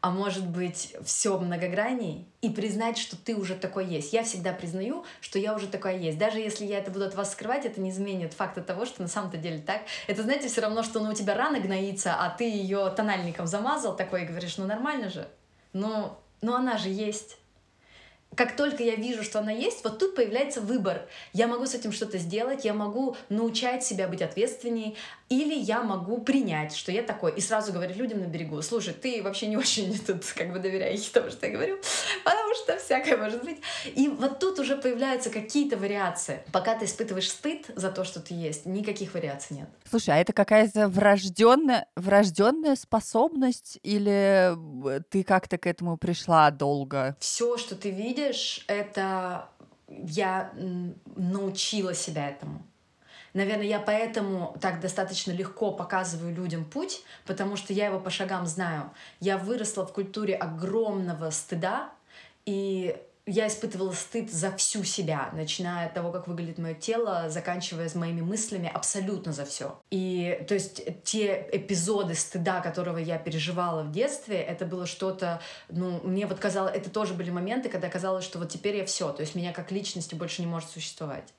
а может быть все многогранней, и признать, что ты уже такой есть. Я всегда признаю, что я уже такая есть. Даже если я это буду от вас скрывать, это не изменит факта того, что на самом-то деле так. Это, знаете, все равно, что ну, у тебя рана гноится, а ты ее тональником замазал такой и говоришь, ну нормально же. Ну, ну она же есть как только я вижу, что она есть, вот тут появляется выбор. Я могу с этим что-то сделать, я могу научать себя быть ответственней, или я могу принять, что я такой, и сразу говорить людям на берегу, слушай, ты вообще не очень тут как бы доверяешь тому, что я говорю, потому что всякое может быть. И вот тут уже появляются какие-то вариации. Пока ты испытываешь стыд за то, что ты есть, никаких вариаций нет. Слушай, а это какая-то врожденная, врожденная способность или ты как-то к этому пришла долго? Все, что ты видишь, это я научила себя этому. Наверное, я поэтому так достаточно легко показываю людям путь, потому что я его по шагам знаю. Я выросла в культуре огромного стыда, и я испытывала стыд за всю себя, начиная от того, как выглядит мое тело, заканчивая с моими мыслями, абсолютно за все. И то есть те эпизоды стыда, которого я переживала в детстве, это было что-то, ну, мне вот казалось, это тоже были моменты, когда казалось, что вот теперь я все, то есть меня как личности больше не может существовать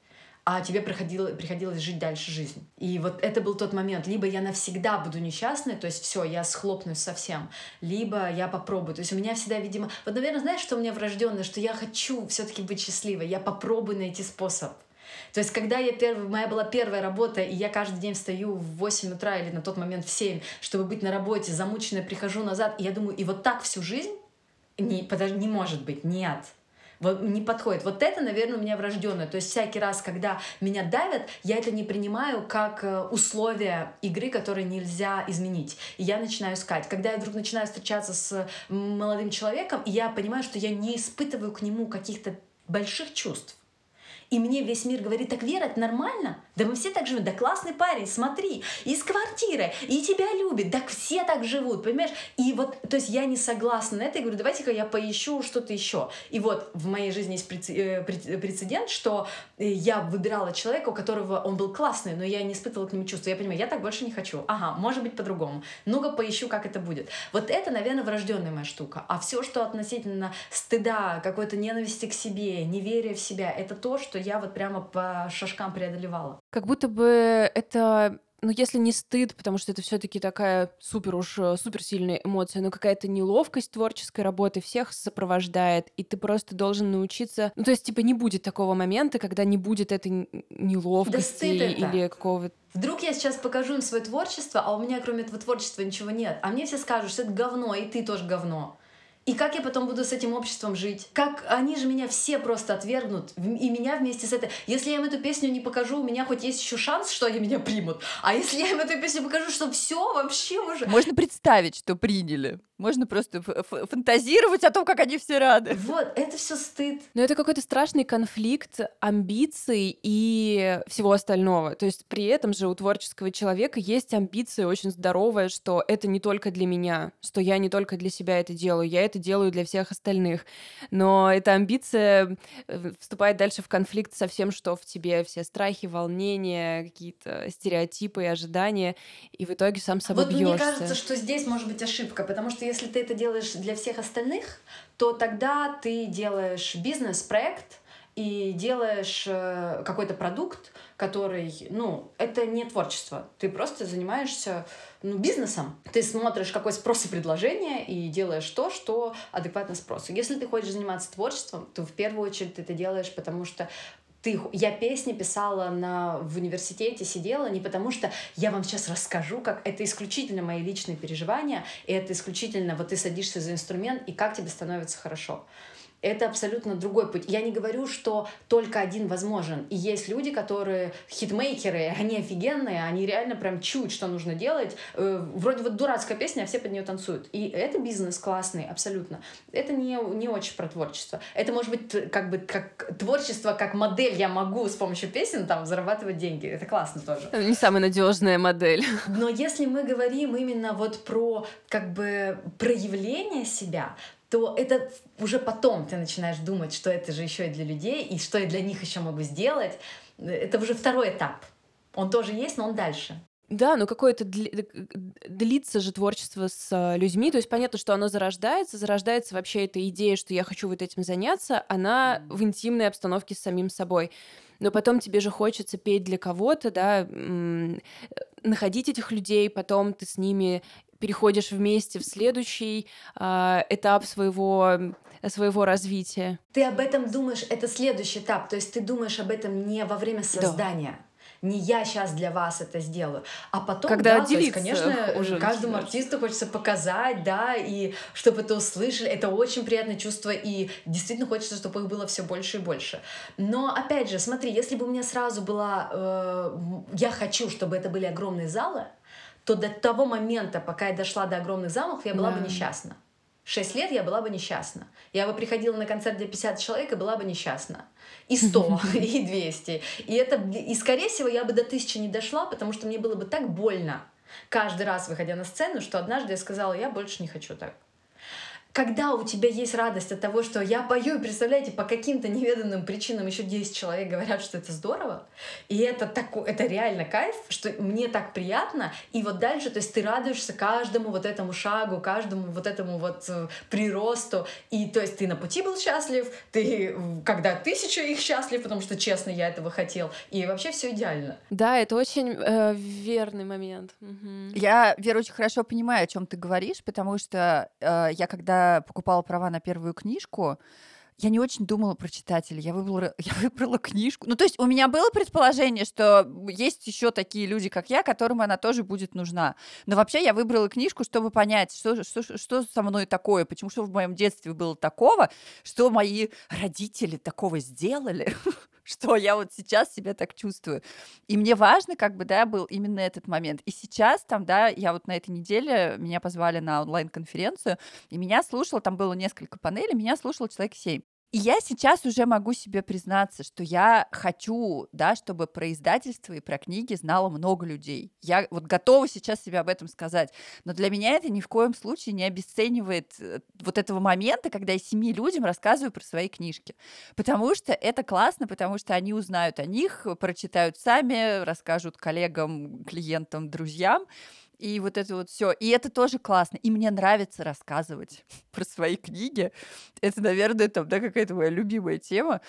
а тебе приходилось, приходилось жить дальше жизнь. И вот это был тот момент. Либо я навсегда буду несчастной, то есть все, я схлопнусь совсем, либо я попробую. То есть у меня всегда, видимо... Вот, наверное, знаешь, что у меня врожденное? Что я хочу все-таки быть счастливой. Я попробую найти способ. То есть, когда я первый, моя была первая работа, и я каждый день встаю в 8 утра или на тот момент в 7, чтобы быть на работе, замученная, прихожу назад, и я думаю, и вот так всю жизнь? Не, подожди, не может быть, нет не подходит. Вот это, наверное, у меня врожденное. То есть всякий раз, когда меня давят, я это не принимаю как э, условия игры, которые нельзя изменить. И я начинаю искать. Когда я вдруг начинаю встречаться с молодым человеком, я понимаю, что я не испытываю к нему каких-то больших чувств. И мне весь мир говорит, так Вера, это нормально? Да мы все так живем. Да классный парень, смотри, из квартиры, и тебя любит. Так все так живут, понимаешь? И вот, то есть я не согласна на это. Я говорю, давайте-ка я поищу что-то еще. И вот в моей жизни есть э, прецедент, что я выбирала человека, у которого он был классный, но я не испытывала к нему чувства. Я понимаю, я так больше не хочу. Ага, может быть по-другому. Ну-ка поищу, как это будет. Вот это, наверное, врожденная моя штука. А все, что относительно стыда, какой-то ненависти к себе, неверия в себя, это то, что я вот прямо по шажкам преодолевала. Как будто бы это ну, если не стыд, потому что это все-таки такая супер уж э, супер сильная эмоция, но какая-то неловкость творческой работы всех сопровождает, и ты просто должен научиться. Ну, то есть, типа, не будет такого момента, когда не будет этой неловкости да или какого-то. Вдруг я сейчас покажу им свое творчество, а у меня кроме этого творчества ничего нет. А мне все скажут, что это говно, и ты тоже говно. И как я потом буду с этим обществом жить? Как они же меня все просто отвергнут, и меня вместе с этой... Если я им эту песню не покажу, у меня хоть есть еще шанс, что они меня примут. А если я им эту песню покажу, что все вообще уже... Можно представить, что приняли. Можно просто фантазировать о том, как они все рады. Вот, это все стыд. Но это какой-то страшный конфликт амбиций и всего остального. То есть при этом же у творческого человека есть амбиции очень здоровые, что это не только для меня, что я не только для себя это делаю, я это делаю для всех остальных. Но эта амбиция э, вступает дальше в конфликт со всем, что в тебе, все страхи, волнения, какие-то стереотипы и ожидания, и в итоге сам собой вот бьешься. мне кажется, что здесь может быть ошибка, потому что если ты это делаешь для всех остальных, то тогда ты делаешь бизнес-проект и делаешь э, какой-то продукт, который, ну, это не творчество. Ты просто занимаешься ну, бизнесом. Ты смотришь, какой спрос и предложение, и делаешь то, что адекватно спросу. Если ты хочешь заниматься творчеством, то в первую очередь ты это делаешь, потому что ты, я песни писала на, в университете, сидела не потому, что я вам сейчас расскажу, как это исключительно мои личные переживания, и это исключительно вот ты садишься за инструмент, и как тебе становится хорошо. Это абсолютно другой путь. Я не говорю, что только один возможен. И есть люди, которые хитмейкеры, они офигенные, они реально прям чуют, что нужно делать. Э, вроде вот дурацкая песня, а все под нее танцуют. И это бизнес классный, абсолютно. Это не, не очень про творчество. Это может быть как бы как творчество, как модель. Я могу с помощью песен там зарабатывать деньги. Это классно тоже. Не самая надежная модель. Но если мы говорим именно вот про как бы проявление себя, то это уже потом ты начинаешь думать, что это же еще и для людей, и что я для них еще могу сделать. Это уже второй этап. Он тоже есть, но он дальше. Да, но какое-то дли... длится же творчество с а, людьми. То есть понятно, что оно зарождается. Зарождается вообще эта идея, что я хочу вот этим заняться, она в интимной обстановке с самим собой. Но потом тебе же хочется петь для кого-то, да, находить этих людей, потом ты с ними переходишь вместе в следующий э, этап своего своего развития. Ты об этом думаешь, это следующий этап, то есть ты думаешь об этом не во время создания. Да не я сейчас для вас это сделаю, а потом, Когда да, то есть, конечно, уже каждому начинаешь. артисту хочется показать, да, и чтобы это услышали, это очень приятное чувство, и действительно хочется, чтобы их было все больше и больше. Но опять же, смотри, если бы у меня сразу была, э, я хочу, чтобы это были огромные залы, то до того момента, пока я дошла до огромных залов, я была да. бы несчастна. Шесть лет я была бы несчастна. Я бы приходила на концерт, где 50 человек, и была бы несчастна. И 100, и 200. И, это, и, скорее всего, я бы до тысячи не дошла, потому что мне было бы так больно каждый раз, выходя на сцену, что однажды я сказала, я больше не хочу так когда у тебя есть радость от того, что я пою, и представляете, по каким-то неведанным причинам еще 10 человек говорят, что это здорово, и это, тако, это реально кайф, что мне так приятно, и вот дальше, то есть ты радуешься каждому вот этому шагу, каждому вот этому вот э, приросту, и то есть ты на пути был счастлив, ты когда тысяча их счастлив, потому что, честно, я этого хотел, и вообще все идеально. Да, это очень э, верный момент. Угу. Я, Вера, очень хорошо понимаю, о чем ты говоришь, потому что э, я когда покупала права на первую книжку, я не очень думала про читателей. Я выбрала, я выбрала книжку. Ну, то есть у меня было предположение, что есть еще такие люди, как я, которым она тоже будет нужна. Но вообще я выбрала книжку, чтобы понять, что, что, что со мной такое, почему что в моем детстве было такого, что мои родители такого сделали, что я вот сейчас себя так чувствую. И мне важно, как бы, да, был именно этот момент. И сейчас там, да, я вот на этой неделе, меня позвали на онлайн-конференцию, и меня слушал, там было несколько панелей, меня слушал человек 7. И я сейчас уже могу себе признаться, что я хочу, да, чтобы про издательство и про книги знало много людей. Я вот готова сейчас себе об этом сказать. Но для меня это ни в коем случае не обесценивает э, вот этого момента, когда я семи людям рассказываю про свои книжки. Потому что это классно, потому что они узнают о них, прочитают сами, расскажут коллегам, клиентам, друзьям и вот это вот все. И это тоже классно. И мне нравится рассказывать про свои книги. Это, наверное, там, да, какая-то моя любимая тема.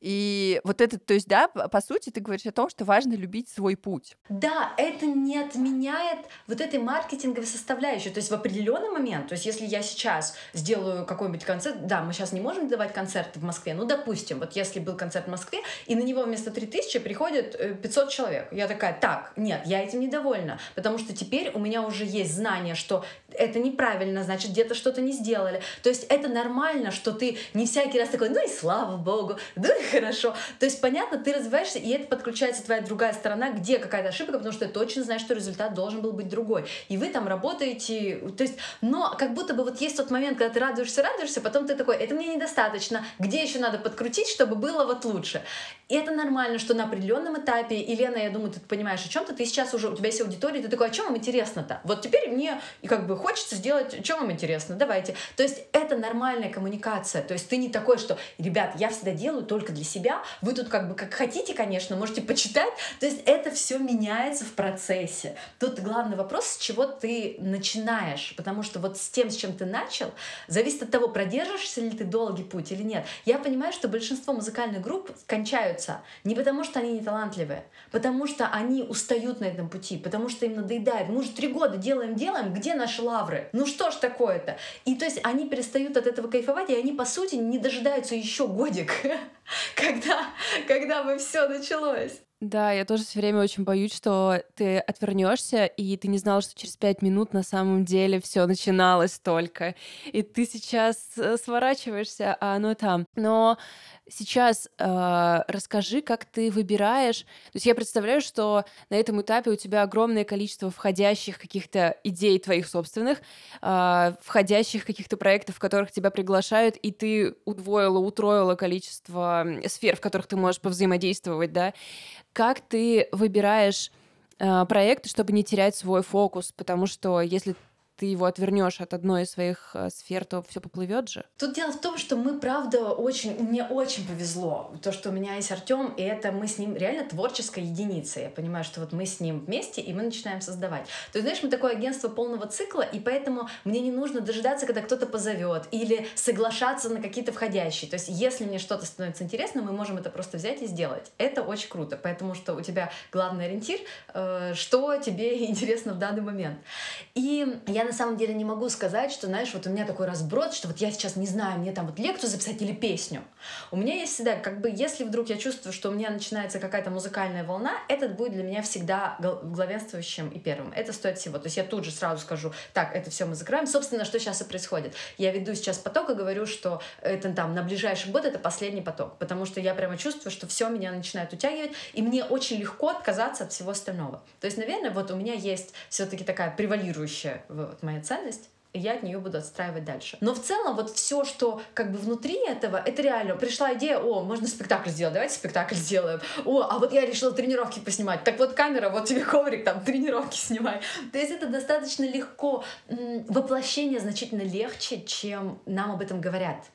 И вот это, то есть, да, по сути, ты говоришь о том, что важно любить свой путь. Да, это не отменяет вот этой маркетинговой составляющей. То есть в определенный момент, то есть если я сейчас сделаю какой-нибудь концерт, да, мы сейчас не можем давать концерты в Москве, ну, допустим, вот если был концерт в Москве, и на него вместо 3000 приходит 500 э, человек. Я такая, так, нет, я этим недовольна, потому что теперь у меня уже есть знание, что это неправильно, значит, где-то что-то не сделали. То есть это нормально, что ты не всякий раз такой, ну и слава богу, ну и хорошо. То есть, понятно, ты развиваешься, и это подключается твоя другая сторона, где какая-то ошибка, потому что ты точно знаешь, что результат должен был быть другой. И вы там работаете, то есть, но как будто бы вот есть тот момент, когда ты радуешься, радуешься, потом ты такой, это мне недостаточно, где еще надо подкрутить, чтобы было вот лучше. И это нормально, что на определенном этапе, Елена, я думаю, ты понимаешь о чем-то, ты сейчас уже, у тебя есть аудитория, ты такой, а чем вам интересно-то? Вот теперь мне и как бы хочется сделать, что вам интересно, давайте. То есть это нормальная коммуникация, то есть ты не такой, что, ребят, я всегда делаю только для себя, вы тут как бы как хотите, конечно, можете почитать, то есть это все меняется в процессе. Тут главный вопрос, с чего ты начинаешь, потому что вот с тем, с чем ты начал, зависит от того, продержишься ли ты долгий путь или нет. Я понимаю, что большинство музыкальных групп кончают становятся не потому, что они не талантливые, потому что они устают на этом пути, потому что им надоедает. Мы уже три года делаем, делаем, где наши лавры? Ну что ж такое-то? И то есть они перестают от этого кайфовать, и они, по сути, не дожидаются еще годик, когда, когда бы все началось. Да, я тоже все время очень боюсь, что ты отвернешься, и ты не знал, что через пять минут на самом деле все начиналось только. И ты сейчас э, сворачиваешься, а оно там. Но сейчас э, расскажи, как ты выбираешь. То есть я представляю, что на этом этапе у тебя огромное количество входящих каких-то идей твоих собственных, э, входящих каких-то проектов, в которых тебя приглашают, и ты удвоила, утроила количество сфер, в которых ты можешь повзаимодействовать, да как ты выбираешь э, проекты, чтобы не терять свой фокус? Потому что если ты его отвернешь от одной из своих э, сфер, то все поплывет же. Тут дело в том, что мы, правда, очень, мне очень повезло, то, что у меня есть Артем, и это мы с ним реально творческая единица. Я понимаю, что вот мы с ним вместе, и мы начинаем создавать. То есть, знаешь, мы такое агентство полного цикла, и поэтому мне не нужно дожидаться, когда кто-то позовет, или соглашаться на какие-то входящие. То есть, если мне что-то становится интересно, мы можем это просто взять и сделать. Это очень круто, поэтому что у тебя главный ориентир, э, что тебе интересно в данный момент. И я на самом деле не могу сказать, что, знаешь, вот у меня такой разброд, что вот я сейчас не знаю, мне там вот лекцию записать или песню. У меня есть всегда, как бы, если вдруг я чувствую, что у меня начинается какая-то музыкальная волна, этот будет для меня всегда главенствующим и первым. Это стоит всего. То есть я тут же сразу скажу, так, это все мы закроем. Собственно, что сейчас и происходит. Я веду сейчас поток и говорю, что это там на ближайший год это последний поток, потому что я прямо чувствую, что все меня начинает утягивать, и мне очень легко отказаться от всего остального. То есть, наверное, вот у меня есть все-таки такая превалирующая вот моя ценность, и я от нее буду отстраивать дальше. Но в целом вот все, что как бы внутри этого, это реально. Пришла идея, о, можно спектакль сделать, давайте спектакль сделаем. О, а вот я решила тренировки поснимать. Так вот камера, вот тебе коврик, там тренировки снимай. То есть это достаточно легко. Воплощение значительно легче, чем нам об этом говорят.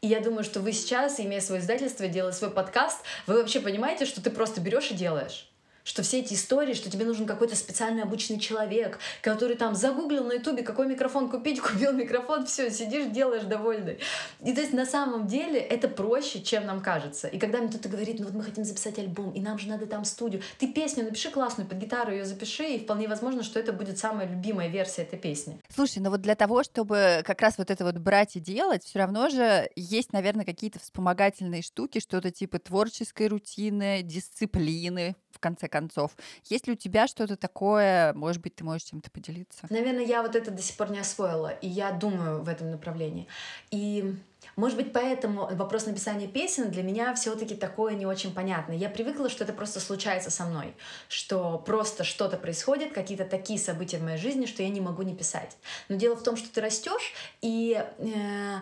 И я думаю, что вы сейчас, имея свое издательство, делая свой подкаст, вы вообще понимаете, что ты просто берешь и делаешь что все эти истории, что тебе нужен какой-то специальный обычный человек, который там загуглил на ютубе, какой микрофон купить, купил микрофон, все, сидишь, делаешь довольный. И то есть на самом деле это проще, чем нам кажется. И когда мне кто-то говорит, ну вот мы хотим записать альбом, и нам же надо там студию, ты песню напиши классную, под гитару ее запиши, и вполне возможно, что это будет самая любимая версия этой песни. Слушай, ну вот для того, чтобы как раз вот это вот брать и делать, все равно же есть, наверное, какие-то вспомогательные штуки, что-то типа творческой рутины, дисциплины, в конце концов. Есть ли у тебя что-то такое, может быть, ты можешь чем-то поделиться? Наверное, я вот это до сих пор не освоила, и я думаю в этом направлении. И может быть, поэтому вопрос написания песен для меня все-таки такое не очень понятное. Я привыкла, что это просто случается со мной, что просто что-то происходит, какие-то такие события в моей жизни, что я не могу не писать. Но дело в том, что ты растешь, и э,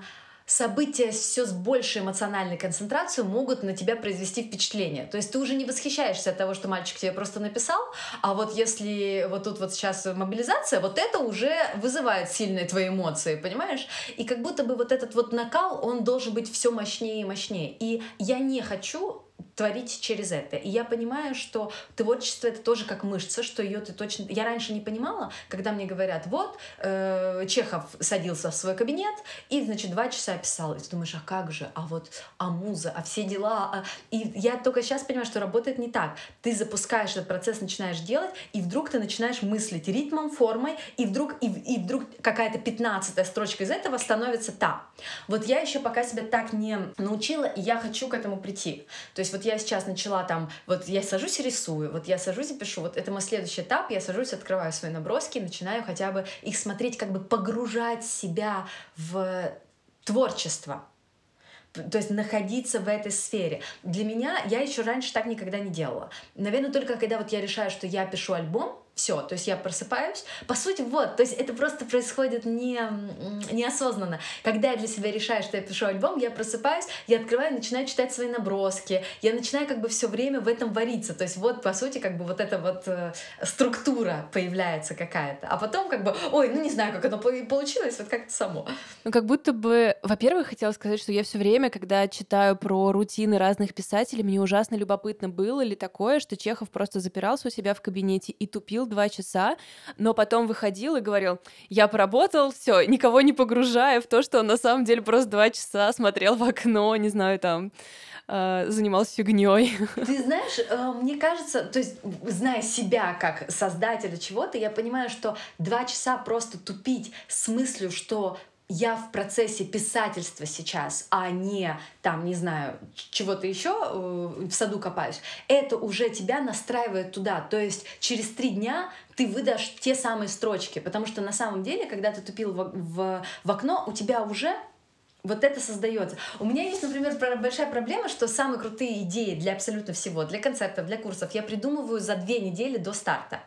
события все с большей эмоциональной концентрацией могут на тебя произвести впечатление. То есть ты уже не восхищаешься от того, что мальчик тебе просто написал, а вот если вот тут вот сейчас мобилизация, вот это уже вызывает сильные твои эмоции, понимаешь? И как будто бы вот этот вот накал, он должен быть все мощнее и мощнее. И я не хочу творить через это. И я понимаю, что творчество это тоже как мышца, что ее ты точно... Я раньше не понимала, когда мне говорят, вот, э, Чехов садился в свой кабинет и, значит, два часа писал. И ты думаешь, а как же? А вот, а муза, а все дела? А... И я только сейчас понимаю, что работает не так. Ты запускаешь этот процесс, начинаешь делать, и вдруг ты начинаешь мыслить ритмом, формой, и вдруг, и, и вдруг какая-то пятнадцатая строчка из этого становится та. Вот я еще пока себя так не научила, и я хочу к этому прийти. То есть вот вот я сейчас начала там, вот я сажусь и рисую, вот я сажусь и пишу, вот это мой следующий этап, я сажусь, открываю свои наброски, начинаю хотя бы их смотреть, как бы погружать себя в творчество, то есть находиться в этой сфере. Для меня я еще раньше так никогда не делала. Наверное, только когда вот я решаю, что я пишу альбом, все, то есть я просыпаюсь. По сути, вот, то есть это просто происходит не, неосознанно. Когда я для себя решаю, что я пишу альбом, я просыпаюсь, я открываю, начинаю читать свои наброски, я начинаю как бы все время в этом вариться. То есть вот, по сути, как бы вот эта вот э, структура появляется какая-то. А потом как бы, ой, ну не знаю, как оно получилось, вот как-то само. Ну как будто бы, во-первых, хотела сказать, что я все время, когда читаю про рутины разных писателей, мне ужасно любопытно, было ли такое, что Чехов просто запирался у себя в кабинете и тупил ходил два часа, но потом выходил и говорил, я поработал, все, никого не погружая в то, что он на самом деле просто два часа смотрел в окно, не знаю, там, э, занимался фигней. Ты знаешь, э, мне кажется, то есть, зная себя как создателя чего-то, я понимаю, что два часа просто тупить с мыслью, что я в процессе писательства сейчас, а не там, не знаю, чего-то еще э, в саду копаюсь, это уже тебя настраивает туда. То есть через три дня ты выдашь те самые строчки, потому что на самом деле, когда ты тупил в, в, в окно, у тебя уже вот это создается. У меня есть, например, большая проблема, что самые крутые идеи для абсолютно всего, для концертов, для курсов, я придумываю за две недели до старта.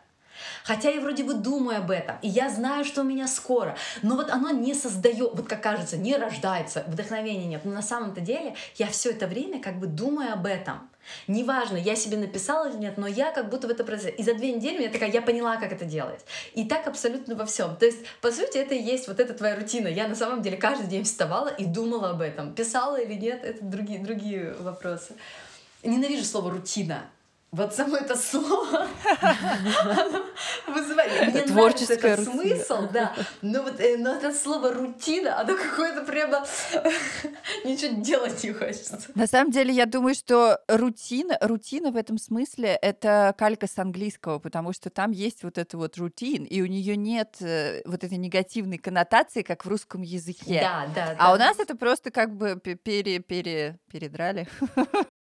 Хотя я вроде бы думаю об этом, и я знаю, что у меня скоро, но вот оно не создает, вот как кажется, не рождается, вдохновения нет. Но на самом-то деле я все это время как бы думаю об этом. Неважно, я себе написала или нет, но я как будто в это процессе. И за две недели я такая, я поняла, как это делать. И так абсолютно во всем. То есть, по сути, это и есть вот эта твоя рутина. Я на самом деле каждый день вставала и думала об этом. Писала или нет, это другие, другие вопросы. Ненавижу слово рутина. Вот само это слово вызывает. Мне нравится этот смысл, да. Но вот э, но это слово рутина, оно какое-то прямо ничего делать не хочется. На самом деле, я думаю, что рутина, рутина в этом смысле это калька с английского, потому что там есть вот это вот рутин, и у нее нет э, вот этой негативной коннотации, как в русском языке. Да, да. А у нас это просто как бы пере, пере, передрали.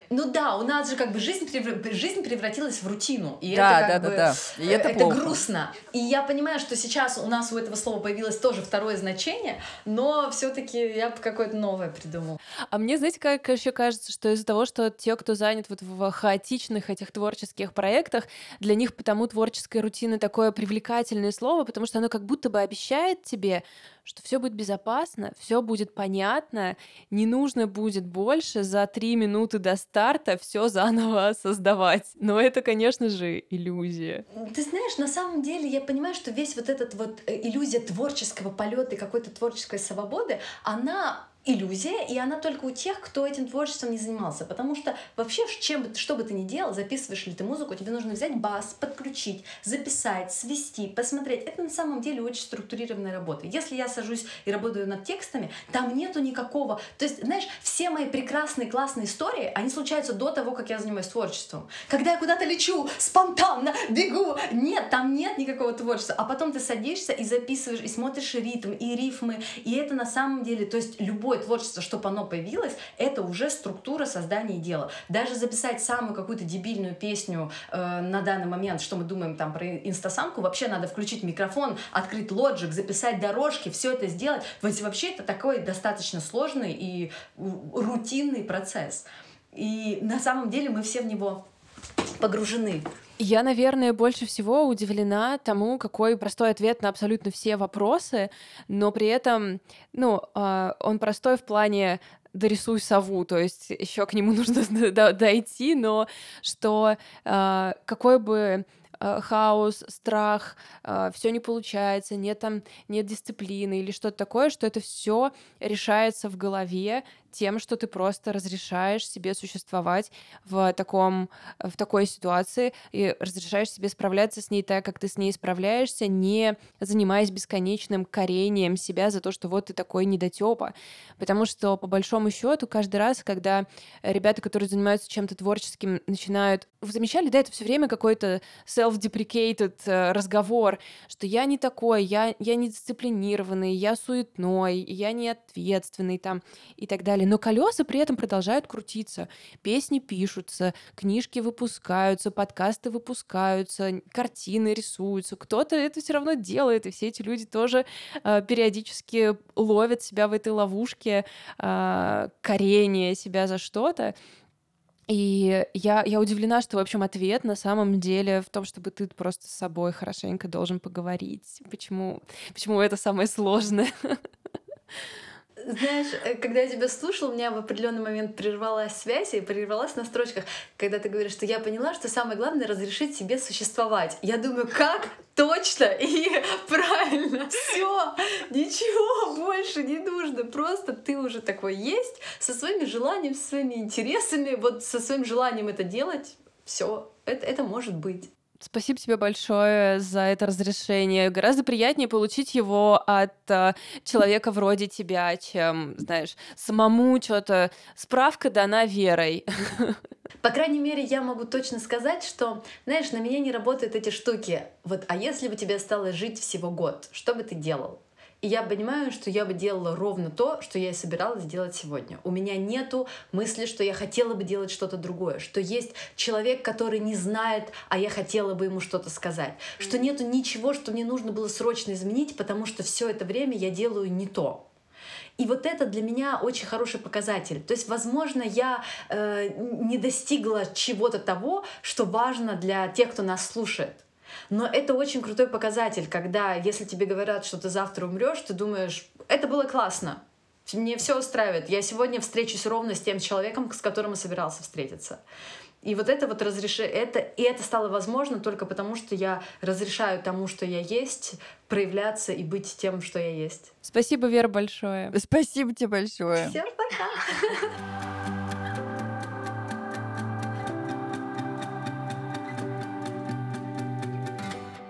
Ну да, у нас же как бы жизнь, жизнь превратилась в рутину. И да, это как да, бы, да, да. И это, это грустно. И я понимаю, что сейчас у нас у этого слова появилось тоже второе значение, но все-таки я бы какое-то новое придумал. А мне, знаете, как еще кажется, что из-за того, что те, кто занят вот в хаотичных этих творческих проектах, для них потому творческая рутина такое привлекательное слово, потому что оно как будто бы обещает тебе, что все будет безопасно, все будет понятно, не нужно будет больше за три минуты до старта все заново создавать. Но это, конечно же, иллюзия. Ты знаешь, на самом деле я понимаю, что весь вот этот вот э, иллюзия творческого полета и какой-то творческой свободы, она иллюзия, и она только у тех, кто этим творчеством не занимался. Потому что вообще, чем, что бы ты ни делал, записываешь ли ты музыку, тебе нужно взять бас, подключить, записать, свести, посмотреть. Это на самом деле очень структурированная работа. Если я сажусь и работаю над текстами, там нету никакого... То есть, знаешь, все мои прекрасные, классные истории, они случаются до того, как я занимаюсь творчеством. Когда я куда-то лечу, спонтанно бегу, нет, там нет никакого творчества. А потом ты садишься и записываешь, и смотришь ритм, и рифмы, и это на самом деле, то есть любой любое творчество, чтобы оно появилось, это уже структура создания дела. Даже записать самую какую-то дебильную песню э, на данный момент, что мы думаем там про инстасамку, вообще надо включить микрофон, открыть лоджик, записать дорожки, все это сделать. Вообще это такой достаточно сложный и рутинный процесс. И на самом деле мы все в него погружены. Я, наверное, больше всего удивлена тому, какой простой ответ на абсолютно все вопросы, но при этом, ну, а, он простой в плане дорисуй сову, то есть еще к нему нужно дойти, но что а, какой бы а, хаос, страх, все не получается, нет там нет дисциплины или что-то такое, что это все решается в голове тем, что ты просто разрешаешь себе существовать в, таком, в такой ситуации и разрешаешь себе справляться с ней так, как ты с ней справляешься, не занимаясь бесконечным корением себя за то, что вот ты такой недотепа. Потому что, по большому счету, каждый раз, когда ребята, которые занимаются чем-то творческим, начинают... Вы замечали, да, это все время какой-то self-deprecated э, разговор, что я не такой, я, я не дисциплинированный, я суетной, я не ответственный там и так далее далее. Но колеса при этом продолжают крутиться. Песни пишутся, книжки выпускаются, подкасты выпускаются, картины рисуются. Кто-то это все равно делает, и все эти люди тоже э, периодически ловят себя в этой ловушке э, корения себя за что-то. И я, я удивлена, что, в общем, ответ на самом деле в том, чтобы ты просто с собой хорошенько должен поговорить. Почему, почему это самое сложное? знаешь, э, когда я тебя слушала, у меня в определенный момент прервалась связь и прервалась на строчках, когда ты говоришь, что я поняла, что самое главное — разрешить себе существовать. Я думаю, как точно и правильно. Все, ничего больше не нужно. Просто ты уже такой есть, со своими желаниями, со своими интересами, вот со своим желанием это делать. Все, это, это может быть. Спасибо тебе большое за это разрешение. Гораздо приятнее получить его от э, человека вроде тебя, чем, знаешь, самому что-то справка дана верой. По крайней мере, я могу точно сказать, что, знаешь, на меня не работают эти штуки. Вот, а если бы тебе осталось жить всего год, что бы ты делал? И я понимаю, что я бы делала ровно то, что я и собиралась делать сегодня. У меня нету мысли, что я хотела бы делать что-то другое, что есть человек, который не знает, а я хотела бы ему что-то сказать, что нету ничего, что мне нужно было срочно изменить, потому что все это время я делаю не то. И вот это для меня очень хороший показатель. То есть, возможно, я э, не достигла чего-то того, что важно для тех, кто нас слушает. Но это очень крутой показатель, когда, если тебе говорят, что ты завтра умрешь, ты думаешь, это было классно, мне все устраивает. Я сегодня встречусь ровно с тем человеком, с которым я собирался встретиться. И вот это вот разрешение, это, и это стало возможно только потому, что я разрешаю тому, что я есть, проявляться и быть тем, что я есть. Спасибо, Вера, большое. Спасибо тебе большое. Всем пока.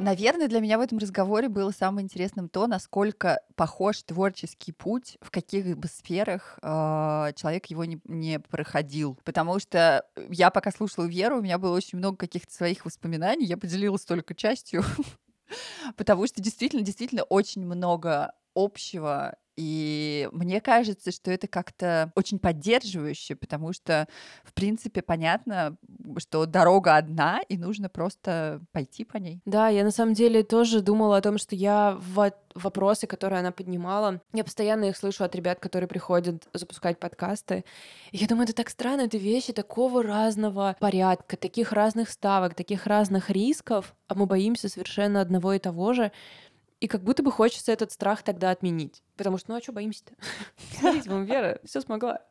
Наверное, для меня в этом разговоре было самым интересным то, насколько похож творческий путь, в каких бы сферах э, человек его не, не проходил. Потому что я пока слушала Веру, у меня было очень много каких-то своих воспоминаний, я поделилась только частью, потому что действительно, действительно очень много общего и мне кажется, что это как-то очень поддерживающе, потому что, в принципе, понятно, что дорога одна, и нужно просто пойти по ней. Да, я на самом деле тоже думала о том, что я в вопросы, которые она поднимала, я постоянно их слышу от ребят, которые приходят запускать подкасты. И я думаю, это так странно, это вещи такого разного порядка, таких разных ставок, таких разных рисков, а мы боимся совершенно одного и того же. И как будто бы хочется этот страх тогда отменить. Потому что, ну а что боимся-то? Смотрите, вам Вера все смогла.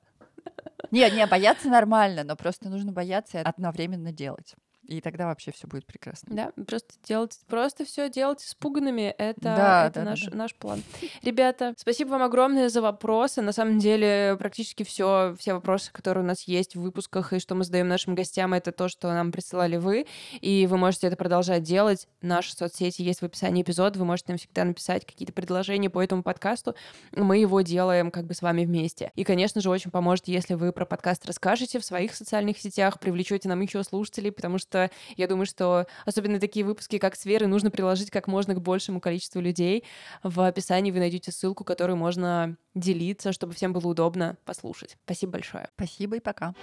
Не, не, бояться нормально, но просто нужно бояться и одновременно делать. И тогда вообще все будет прекрасно. Да, просто делать, просто все делать испуганными. Это, да, это да, наш, да, наш план. Ребята, спасибо вам огромное за вопросы. На самом деле, практически все, все вопросы, которые у нас есть в выпусках и что мы задаем нашим гостям, это то, что нам присылали вы. И вы можете это продолжать делать. Наши соцсети есть в описании эпизода. Вы можете нам всегда написать какие-то предложения по этому подкасту. Мы его делаем как бы с вами вместе. И, конечно же, очень поможет, если вы про подкаст расскажете в своих социальных сетях, привлечете нам еще слушателей, потому что что я думаю, что особенно такие выпуски, как «Сферы», нужно приложить как можно к большему количеству людей. В описании вы найдете ссылку, которую можно делиться, чтобы всем было удобно послушать. Спасибо большое. Спасибо и пока.